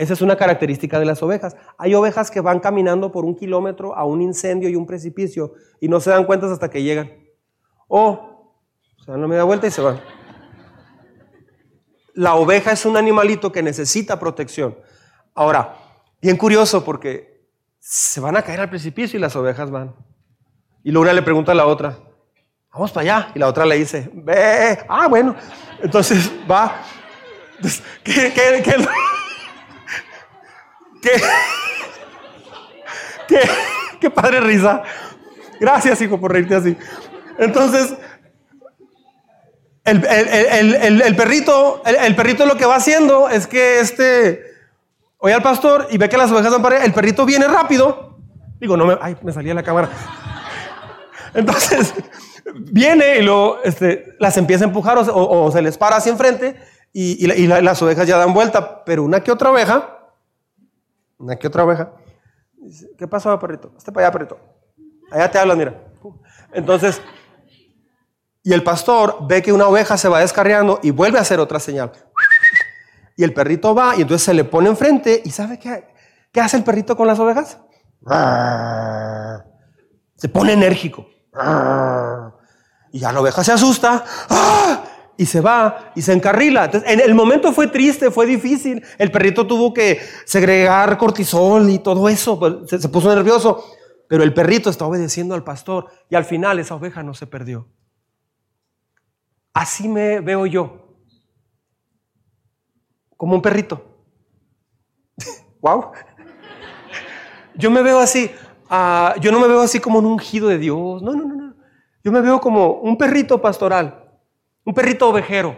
Esa es una característica de las ovejas. Hay ovejas que van caminando por un kilómetro a un incendio y un precipicio y no se dan cuenta hasta que llegan. O se dan la media vuelta y se van. La oveja es un animalito que necesita protección. Ahora, bien curioso porque se van a caer al precipicio y las ovejas van. Y luego una le pregunta a la otra, vamos para allá. Y la otra le dice, ve, ah, bueno. Entonces va. ¿Qué, qué, qué, qué, qué, padre risa. Gracias, hijo, por reírte así. Entonces, el, el, perrito, el, perrito lo que va haciendo es que este, oye al pastor y ve que las ovejas van para. El perrito viene rápido. Digo, no me, ay, me salía la cámara. Entonces, viene y luego este, las empieza a empujar o, se les para hacia enfrente y, las ovejas ya dan vuelta, pero una que otra oveja, una que otra oveja, dice, ¿qué pasó, perrito? Este para allá, perrito. Allá te hablan, mira. Entonces, y el pastor ve que una oveja se va descarriando y vuelve a hacer otra señal. Y el perrito va y entonces se le pone enfrente y ¿sabe qué, qué hace el perrito con las ovejas? Se pone enérgico. Y ya la oveja se asusta ¡ah! Y se va y se encarrila. Entonces, en el momento fue triste, fue difícil. El perrito tuvo que segregar cortisol y todo eso, pues, se, puso nervioso. Pero el perrito está obedeciendo al pastor y al final esa oveja no se perdió. Así me veo yo, como un perrito. wow. Yo me veo así. Ah, yo no me veo así como un ungido de Dios. No, no, no. Yo me veo como un perrito pastoral, un perrito ovejero.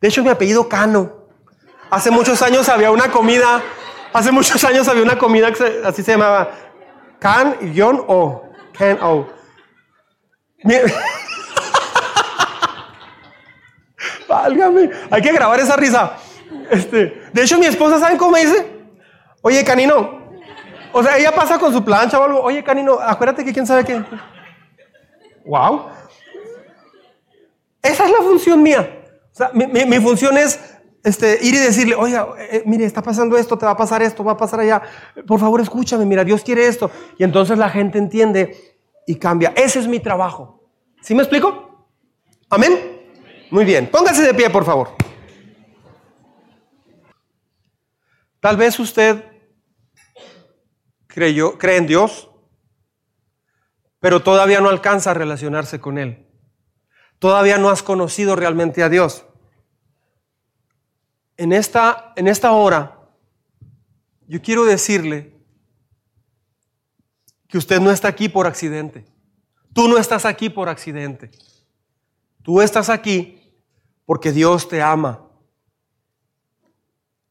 De hecho, mi apellido Cano. Hace muchos años había una comida, hace muchos años había una comida que así se llamaba Can y O. Can O. Válgame, hay que grabar esa risa. Este, de hecho, mi esposa, ¿saben cómo me dice? Oye, canino. O sea, ella pasa con su plancha o algo. Oye, canino, acuérdate que quién sabe qué. Wow. Esa es la función mía. Mi, función es este, ir y decirle, oiga, eh, mire, está pasando esto, te va a pasar esto, va a pasar allá. Por favor, escúchame, mira, Dios quiere esto. Y entonces la gente entiende y cambia. Ese es mi trabajo. ¿Sí me explico? Amén. Muy bien. Póngase de pie, por favor. Tal vez usted creyó, cree en Dios, pero todavía no alcanza a relacionarse con Él. Todavía no has conocido realmente a Dios. En esta, en esta hora, yo quiero decirle que usted no está aquí por accidente. Tú no estás aquí por accidente. Tú estás aquí porque Dios te ama.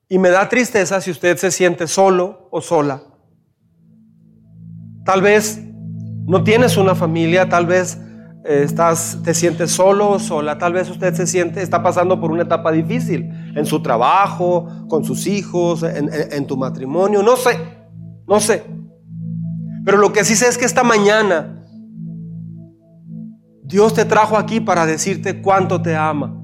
Y me da tristeza si usted se siente solo o sola. Tal vez no tienes una familia, tal vez estás, te sientes solo sola, tal vez usted se siente, está pasando por una etapa difícil en su trabajo, con sus hijos, en, tu matrimonio, no sé, no sé. Pero lo que sí sé es que esta mañana Dios te trajo aquí para decirte cuánto te ama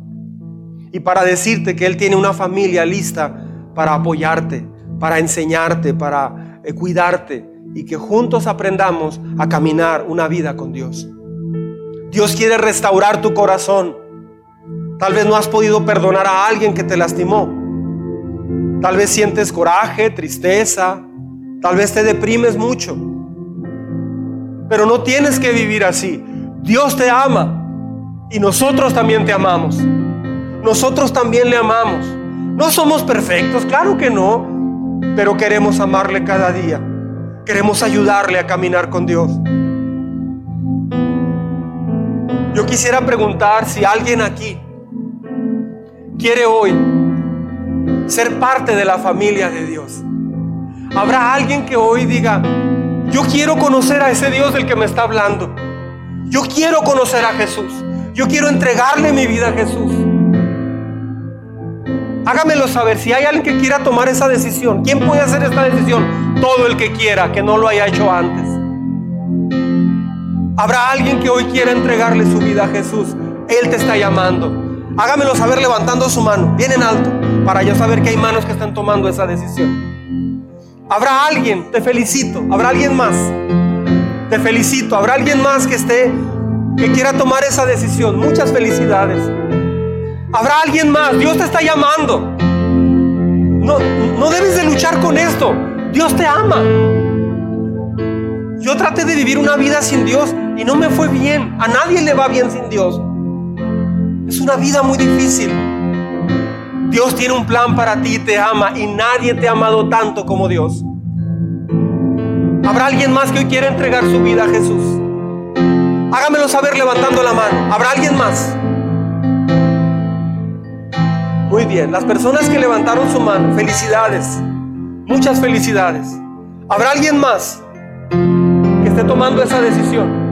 y para decirte que Él tiene una familia lista para apoyarte, para enseñarte, para eh, cuidarte y que juntos aprendamos a caminar una vida con Dios. Dios quiere restaurar tu corazón. Tal vez no has podido perdonar a alguien que te lastimó. Tal vez sientes coraje, tristeza. Tal vez te deprimes mucho. Pero no tienes que vivir así. Dios te ama y nosotros también te amamos. Nosotros también le amamos. No somos perfectos, claro que no, pero queremos amarle cada día. Queremos ayudarle a caminar con Dios. Yo quisiera preguntar si alguien aquí quiere hoy ser parte de la familia de Dios. Habrá alguien que hoy diga, yo quiero conocer a ese Dios del que me está hablando. Yo quiero conocer a Jesús. Yo quiero entregarle mi vida a Jesús. Hágamelo saber si hay alguien que quiera tomar esa decisión. ¿Quién puede hacer esta decisión? Todo el que quiera, que no lo haya hecho antes. Habrá alguien que hoy quiera entregarle su vida a Jesús. Él te está llamando. Hágamelo saber levantando su mano, bien en alto, para yo saber que hay manos que están tomando esa decisión. Habrá alguien, te felicito. Habrá alguien más te felicito. Habrá alguien más que esté, que quiera tomar esa decisión. Muchas felicidades. Habrá alguien más. Dios te está llamando. No, no debes de luchar con esto. Dios te ama. Yo traté de vivir una vida sin Dios y no me fue bien. A nadie le va bien sin Dios. Es una vida muy difícil. Dios tiene un plan para ti, te ama y nadie te ha amado tanto como Dios. ¿Habrá alguien más que hoy quiera entregar su vida a Jesús? Hágamelo saber levantando la mano. ¿Habrá alguien más? Muy bien, las personas que levantaron su mano, felicidades. Muchas felicidades. ¿Habrá alguien más que esté tomando esa decisión?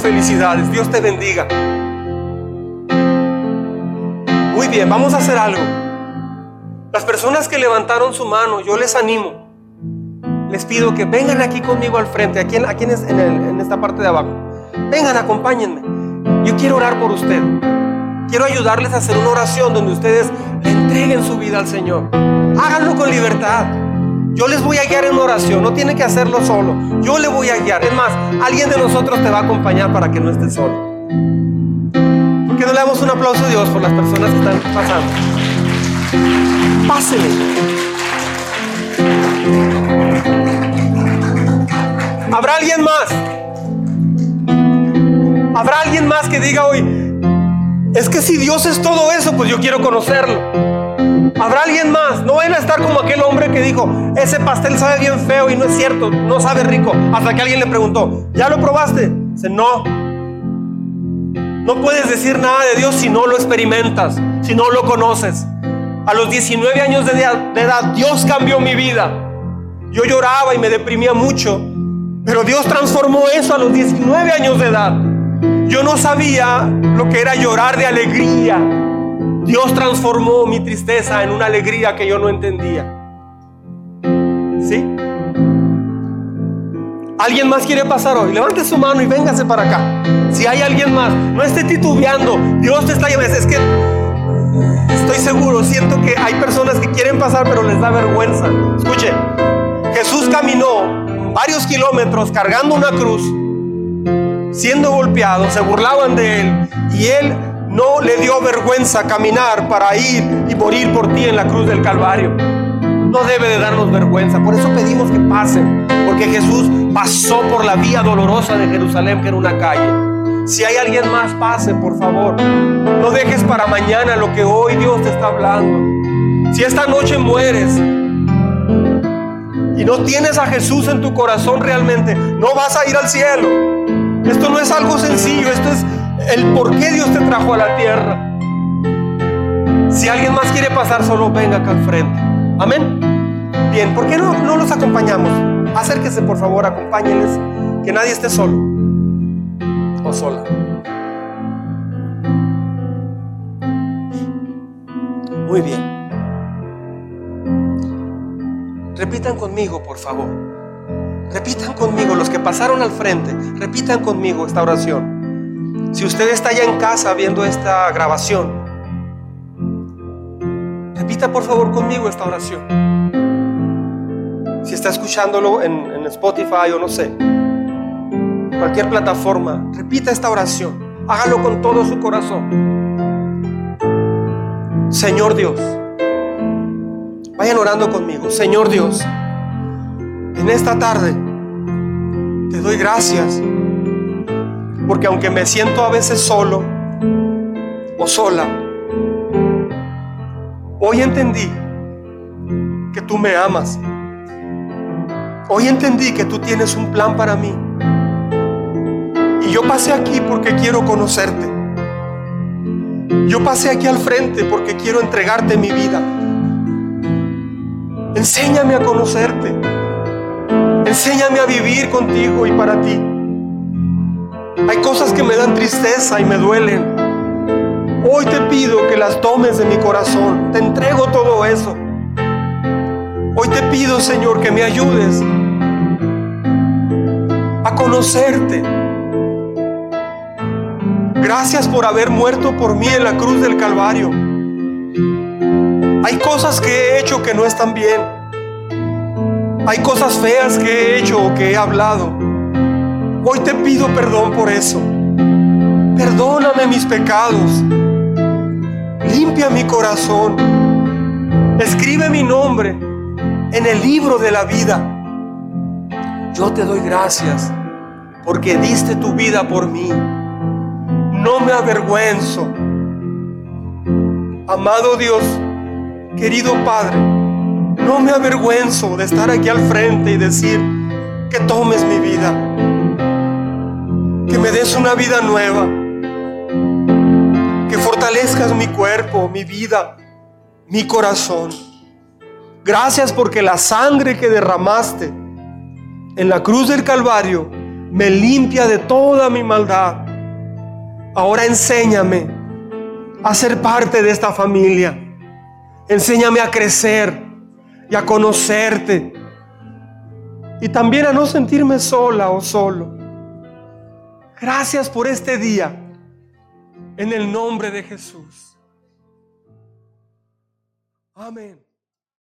Felicidades. Dios te bendiga. Muy bien, vamos a hacer algo. Las personas que levantaron su mano, yo les animo. Les pido que vengan aquí conmigo al frente, aquí, en, aquí en, en esta parte de abajo. Vengan, acompáñenme. Yo quiero orar por usted. Quiero ayudarles a hacer una oración donde ustedes le entreguen su vida al Señor. Háganlo con libertad. Yo les voy a guiar en oración. No tiene que hacerlo solo. Yo le voy a guiar. Es más, alguien de nosotros te va a acompañar para que no estés solo. ¿Por qué no le damos un aplauso a Dios por las personas que están pasando? Pásele. ¿Habrá alguien más? ¿Habrá alguien más que diga hoy, es que si Dios es todo eso, pues yo quiero conocerlo? ¿Habrá alguien más? No van a estar como aquel hombre que dijo, ese pastel sabe bien feo y no es cierto, no sabe rico. Hasta que alguien le preguntó, ¿ya lo probaste? Dice, no. No puedes decir nada de Dios si no lo experimentas, si no lo conoces. A los 19 años de edad, Dios cambió mi vida. Yo lloraba y me deprimía mucho, pero Dios transformó eso a los 19 años de edad. Yo no sabía lo que era llorar de alegría. Dios transformó mi tristeza en una alegría que yo no entendía. ¿Sí? ¿Alguien más quiere pasar hoy? Levante su mano y véngase para acá. Si hay alguien más, no esté titubeando. Dios te está llamando. Es que Estoy seguro, siento que hay personas que quieren pasar pero les da vergüenza. Escuche, Jesús caminó varios kilómetros cargando una cruz, siendo golpeado, se burlaban de él y él no le dio vergüenza caminar para ir y morir por ti en la cruz del Calvario. No debe de darnos vergüenza, por eso pedimos que pasen, porque Jesús pasó por la vía dolorosa de Jerusalén, que era una calle. Si hay alguien más, pase, por favor. No dejes para mañana lo que hoy Dios te está hablando. Si esta noche mueres y no tienes a Jesús en tu corazón realmente, no vas a ir al cielo. Esto no es algo sencillo, esto es el por qué Dios te trajo a la tierra. Si alguien más quiere pasar, solo venga acá al frente. Amén. Bien, ¿por qué no, no los acompañamos? Acérquese, por favor, acompáñenles, que nadie esté solo o sola. Muy bien. Repitan conmigo, por favor. Repitan conmigo, los que pasaron al frente, repitan conmigo esta oración. Si usted está ya en casa viendo esta grabación, repita por favor conmigo esta oración. Si está escuchándolo en, en Spotify o no sé, cualquier plataforma, repita esta oración. Hágalo con todo su corazón. Señor Dios, vayan orando conmigo. Señor Dios, en esta tarde te doy gracias. Porque aunque me siento a veces solo o sola, hoy entendí que tú me amas. Hoy entendí que tú tienes un plan para mí. Y yo pasé aquí porque quiero conocerte. Yo pasé aquí al frente porque quiero entregarte mi vida. Enséñame a conocerte. Enséñame a vivir contigo y para ti. Hay cosas que me dan tristeza y me duelen. Hoy te pido que las tomes de mi corazón. Te entrego todo eso. Hoy te pido, Señor, que me ayudes a conocerte. Gracias por haber muerto por mí en la cruz del Calvario. Hay cosas que he hecho que no están bien. Hay cosas feas que he hecho o que he hablado. Hoy te pido perdón por eso. Perdóname mis pecados. Limpia mi corazón. Escribe mi nombre en el libro de la vida. Yo te doy gracias porque diste tu vida por mí. No me avergüenzo. Amado Dios, querido Padre, no me avergüenzo de estar aquí al frente y decir que tomes mi vida, que me des una vida nueva, que fortalezcas mi cuerpo, mi vida, mi corazón. Gracias porque la sangre que derramaste en la cruz del Calvario me limpia de toda mi maldad. Ahora enséñame a ser parte de esta familia. Enséñame a crecer y a conocerte. Y también a no sentirme sola o solo. Gracias por este día. En el nombre de Jesús. Amén.